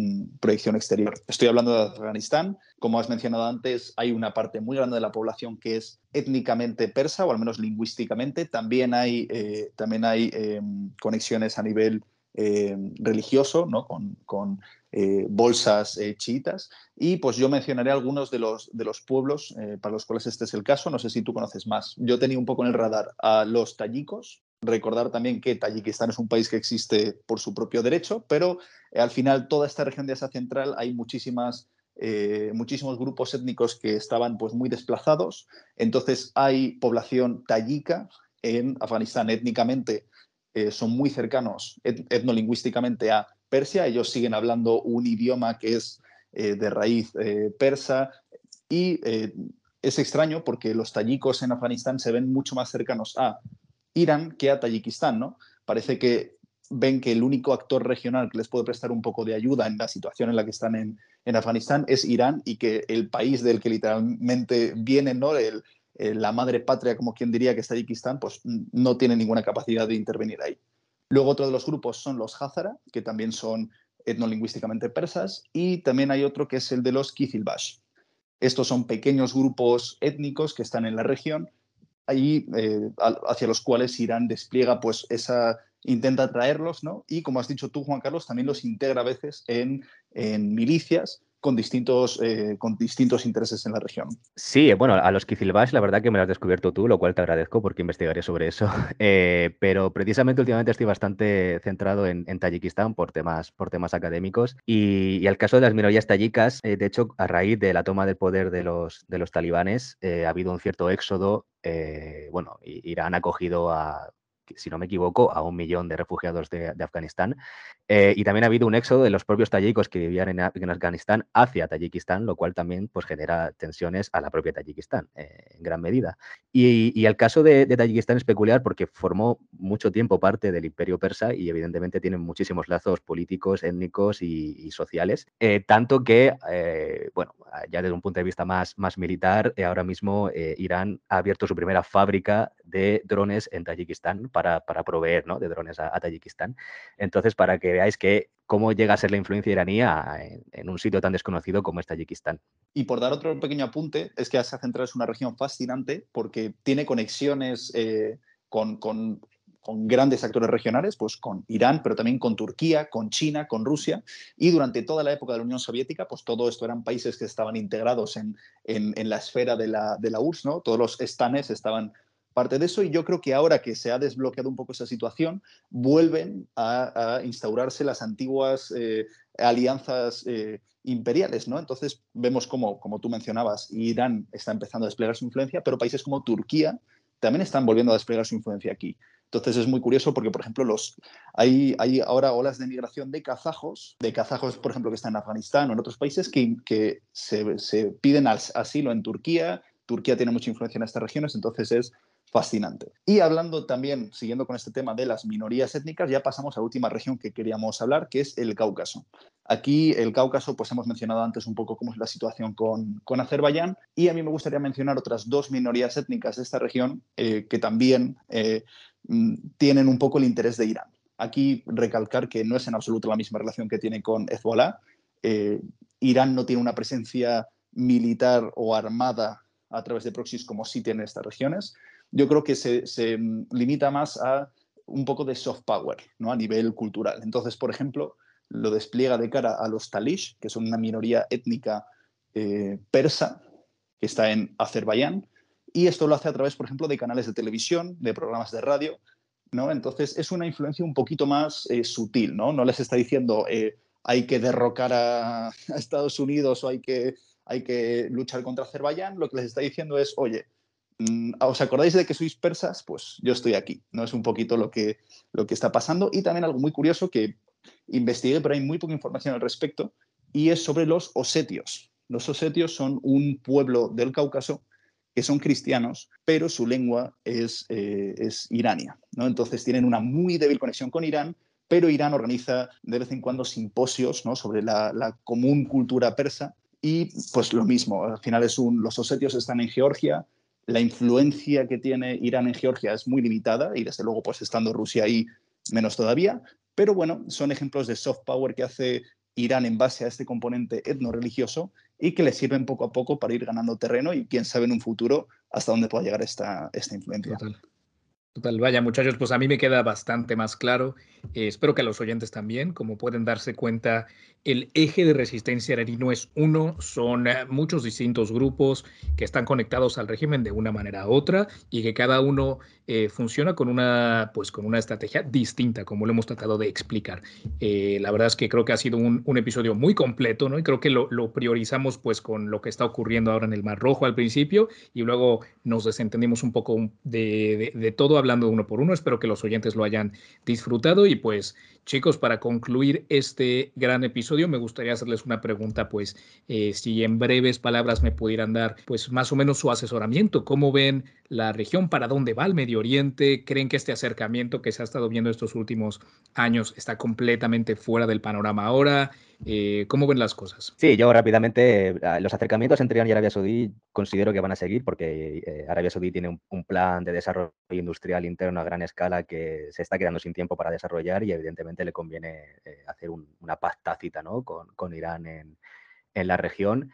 proyección exterior. Estoy hablando de Afganistán. Como has mencionado antes, hay una parte muy grande de la población que es étnicamente persa, o al menos lingüísticamente. También hay, eh, también hay em, conexiones a nivel em, religioso, ¿no? con, eh, bolsas eh, chiitas. Y pues yo mencionaré algunos de los, de los pueblos para los cuales este es el caso. No sé si tú conoces más. Yo tenía un poco en el radar a los tayikos, Recordar también que Tayikistán es un país que existe por su propio derecho, pero eh, al final toda esta región de Asia Central hay muchísimas, eh, muchísimos grupos étnicos que estaban pues, muy desplazados. Entonces hay población tayika en Afganistán étnicamente. Eh, son muy cercanos etnolingüísticamente a Persia. Ellos siguen hablando un idioma que es de raíz persa y es extraño porque los tayikos en Afganistán se ven mucho más cercanos a Irán que a Tayikistán, ¿no? Parece que ven que el único actor regional que les puede prestar un poco de ayuda en la situación en la que están en, Afganistán es Irán y que el país del que literalmente viene, ¿no? la madre patria, como quien diría que es Tayikistán, pues no tiene ninguna capacidad de intervenir ahí. Luego otro de los grupos son los Hazara, que también son etnolingüísticamente persas, y también hay otro que es el de los Kizilbash. Estos son pequeños grupos étnicos que están en la región ahí eh, hacia los cuales Irán despliega pues esa intenta atraerlos, ¿no? Y como has dicho tú, Juan Carlos, también los integra a veces en, milicias con distintos, eh, con distintos intereses en la región. Sí, bueno, a los Kizilbash la verdad que me lo has descubierto tú, lo cual te agradezco porque investigaré sobre eso. Eh, pero precisamente últimamente estoy bastante centrado en, Tayikistán por temas, académicos y, al caso de las minorías tayicas, de hecho, a raíz de la toma del poder de los talibanes, ha habido un cierto éxodo eh, bueno, Irán ha acogido a si no me equivoco, a un millón de refugiados de, Afganistán. Eh, y también ha habido un éxodo de los propios tayikos que vivían en, Afganistán hacia Tayikistán, lo cual también pues, genera tensiones a la propia Tayikistán eh, en gran medida. Y, el caso de, Tayikistán es peculiar porque formó mucho tiempo parte del imperio persa y evidentemente tienen muchísimos lazos políticos, étnicos y, sociales, eh, tanto que, bueno, ya desde un punto de vista más, más militar, ahora mismo Irán ha abierto su primera fábrica de drones en Tayikistán para, proveer de drones a, Tayikistán. Entonces, para que veáis que cómo llega a ser la influencia iraní en, un sitio tan desconocido como es Tayikistán. Y por dar otro pequeño apunte, es que Asia Central es una región fascinante porque tiene conexiones eh, con, grandes actores regionales, pues con Irán, pero también con Turquía, con China, con Rusia. Y durante toda la época de la Unión Soviética, pues todo esto eran países que estaban integrados en, en, la esfera de la, de la URSS, ¿no? Todos los estanes estaban parte de eso y yo creo que ahora que se ha desbloqueado un poco esa situación, vuelven a, instaurarse las antiguas eh, alianzas eh, imperiales, ¿no? Entonces vemos como, como tú mencionabas, Irán está empezando a desplegar su influencia, pero países como Turquía también están volviendo a desplegar su influencia aquí. Entonces es muy curioso porque, por ejemplo, los, hay, hay ahora olas de migración de kazajos, de kazajos, por ejemplo, que están en Afganistán o en otros países que, que se, se piden asilo en Turquía. Turquía tiene mucha influencia en estas regiones, entonces es fascinante. Y hablando también, siguiendo con este tema de las minorías étnicas, ya pasamos a la última región que queríamos hablar, que es el Cáucaso. Aquí el Cáucaso, pues hemos mencionado antes un poco cómo es la situación con, con Azerbaiyán y a mí me gustaría mencionar otras dos minorías étnicas de esta región eh, que también eh, mm, tienen un poco el interés de Irán. Aquí recalcar que no es en absoluto la misma relación que tiene con Hezbollah. Eh, Irán no tiene una presencia militar o armada a través de proxies como sí tiene estas regiones yo creo que se, mm, limita más a un poco de soft power, ¿no? A nivel cultural. Entonces, por ejemplo, lo despliega de cara a los Talish, que son una minoría étnica eh, persa que está en Azerbaiyán, y esto lo hace a través, por ejemplo, de canales de televisión, de programas de radio, ¿no? Entonces, es una influencia un poquito más eh, sutil, ¿no? No les está diciendo eh, hay que derrocar a, a, Estados Unidos o hay que, hay que luchar contra Azerbaiyán, lo que les está diciendo es, oye, ¿Os acordáis de que sois persas? Pues yo estoy aquí. No es un poquito lo que, lo que está pasando. Y también algo muy curioso que investigué, pero hay muy poca información al respecto, y es sobre los osetios. Los osetios son un pueblo del Cáucaso que son cristianos, pero su lengua es, eh. ¿no? Entonces tienen una muy débil conexión con Irán, pero Irán organiza de vez en cuando simposios sobre la, la, común cultura persa y pues lo mismo, al final es un, los osetios están en Georgia, la influencia que tiene Irán en Georgia es muy limitada y desde luego pues estando Rusia ahí menos todavía, pero bueno, son ejemplos de soft power que hace Irán en base a este componente etno-religioso y que le sirven poco a poco para ir ganando terreno y quién sabe en un futuro hasta dónde pueda llegar esta, esta influencia. Total, vaya muchachos, pues a mí me queda bastante más claro. Eh, espero que a los oyentes también, como pueden darse cuenta, el eje de resistencia iraní no es uno, son eh, muchos distintos grupos que están conectados al régimen de una manera u otra y que cada uno eh, funciona con una, pues, con una estrategia distinta, como lo hemos tratado de explicar. Eh, la verdad es que creo que ha sido un, episodio muy completo, ¿no? Y creo que lo, priorizamos pues con lo que está ocurriendo ahora en el Mar Rojo al principio y luego nos desentendimos un poco de, de todo hablando uno por uno. Espero que los oyentes lo hayan disfrutado y pues Chicos, para concluir este gran episodio, me gustaría hacerles una pregunta, pues, eh, si en breves palabras me pudieran dar, pues, más o menos su asesoramiento. ¿Cómo ven la región? ¿Para dónde va el Medio Oriente? ¿Creen que este acercamiento que se ha estado viendo estos últimos años está completamente fuera del panorama ahora? Eh, ¿Cómo ven las cosas? Sí, yo rápidamente, eh, los acercamientos entre Irán y Arabia Saudí considero que van a seguir porque eh, Arabia Saudí tiene un, plan de desarrollo industrial interno a gran escala que se está quedando sin tiempo para desarrollar y evidentemente le conviene hacer una paz tácita ¿no? con, Irán en, en la región.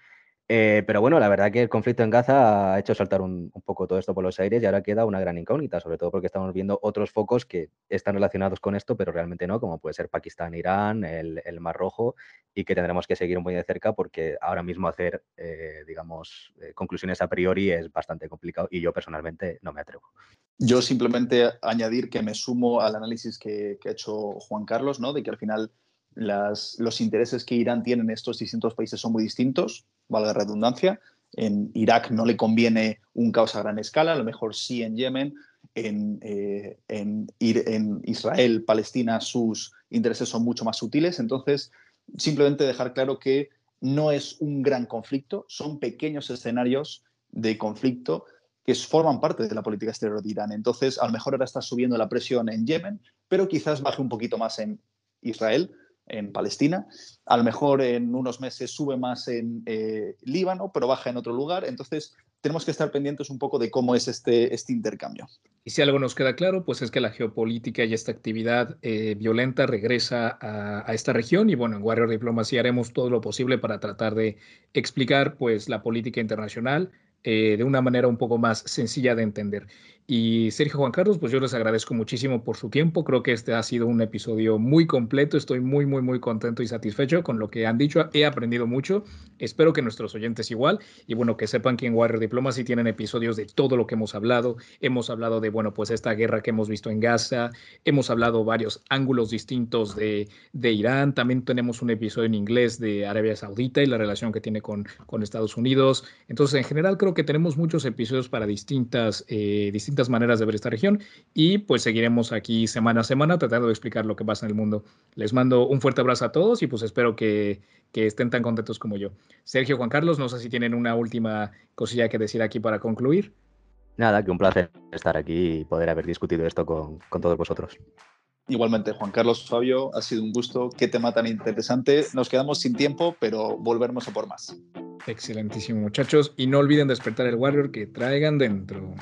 Eh, pero bueno, la verdad que el conflicto en Gaza ha hecho saltar un, poco todo esto por los aires y ahora queda una gran incógnita, sobre todo porque estamos viendo otros focos que están relacionados con esto, pero realmente no, como puede ser Pakistán, Irán, el, Mar Rojo, y que tendremos que seguir muy de cerca porque ahora mismo hacer, eh, digamos, eh, conclusiones a priori es bastante complicado y yo personalmente no me atrevo. Yo simplemente añadir que me sumo al análisis que, que ha hecho Juan Carlos, ¿no? de que al final los intereses que Irán tiene en estos distintos países son muy distintos, valga la redundancia. En Irak no le conviene un caos a gran escala, a lo mejor sí en Yemen. En, eh, en, Israel, Palestina, sus intereses son mucho más sutiles. Entonces, simplemente dejar claro que no es un gran conflicto, son pequeños escenarios de conflicto que forman parte de la política exterior de Irán. Entonces, a lo mejor ahora está subiendo la presión en Yemen, pero quizás baje un poquito más en Israel en Palestina. A lo mejor en unos meses sube más en eh, Líbano, pero baja en otro lugar. Entonces, tenemos que estar pendientes un poco de cómo es este, este intercambio. Y si algo nos queda claro, pues es que la geopolítica y esta actividad eh, violenta regresa a, esta región y bueno, en Warrior Diplomacy haremos todo lo posible para tratar de explicar pues la política internacional eh, de una manera un poco más sencilla de entender. Y Sergio Juan Carlos, pues yo les agradezco muchísimo por su tiempo. Creo que este ha sido un episodio muy completo. Estoy muy, muy, muy contento y satisfecho con lo que han dicho. He aprendido mucho. Espero que nuestros oyentes igual. Y bueno, que sepan que en Warrior Diplomacy tienen episodios de todo lo que hemos hablado. Hemos hablado de, bueno, pues esta guerra que hemos visto en Gaza. Hemos hablado varios ángulos distintos de, de Irán. También tenemos un episodio en inglés de Arabia Saudita y la relación que tiene con, con Estados Unidos. Entonces, en general, creo que tenemos muchos episodios para distintas, eh, distintas maneras de ver esta región y pues seguiremos aquí semana a semana tratando de explicar lo que pasa en el mundo. Les mando un fuerte abrazo a todos y pues espero que, que estén tan contentos como yo. Sergio, Juan Carlos, no sé si tienen una última cosilla que decir aquí para concluir. Nada, que un placer estar aquí y poder haber discutido esto con, con todos vosotros. Igualmente, Juan Carlos, Fabio, ha sido un gusto. Qué tema tan interesante. Nos quedamos sin tiempo, pero volveremos a por más. Excelentísimo, muchachos. Y no olviden despertar el Warrior que traigan dentro.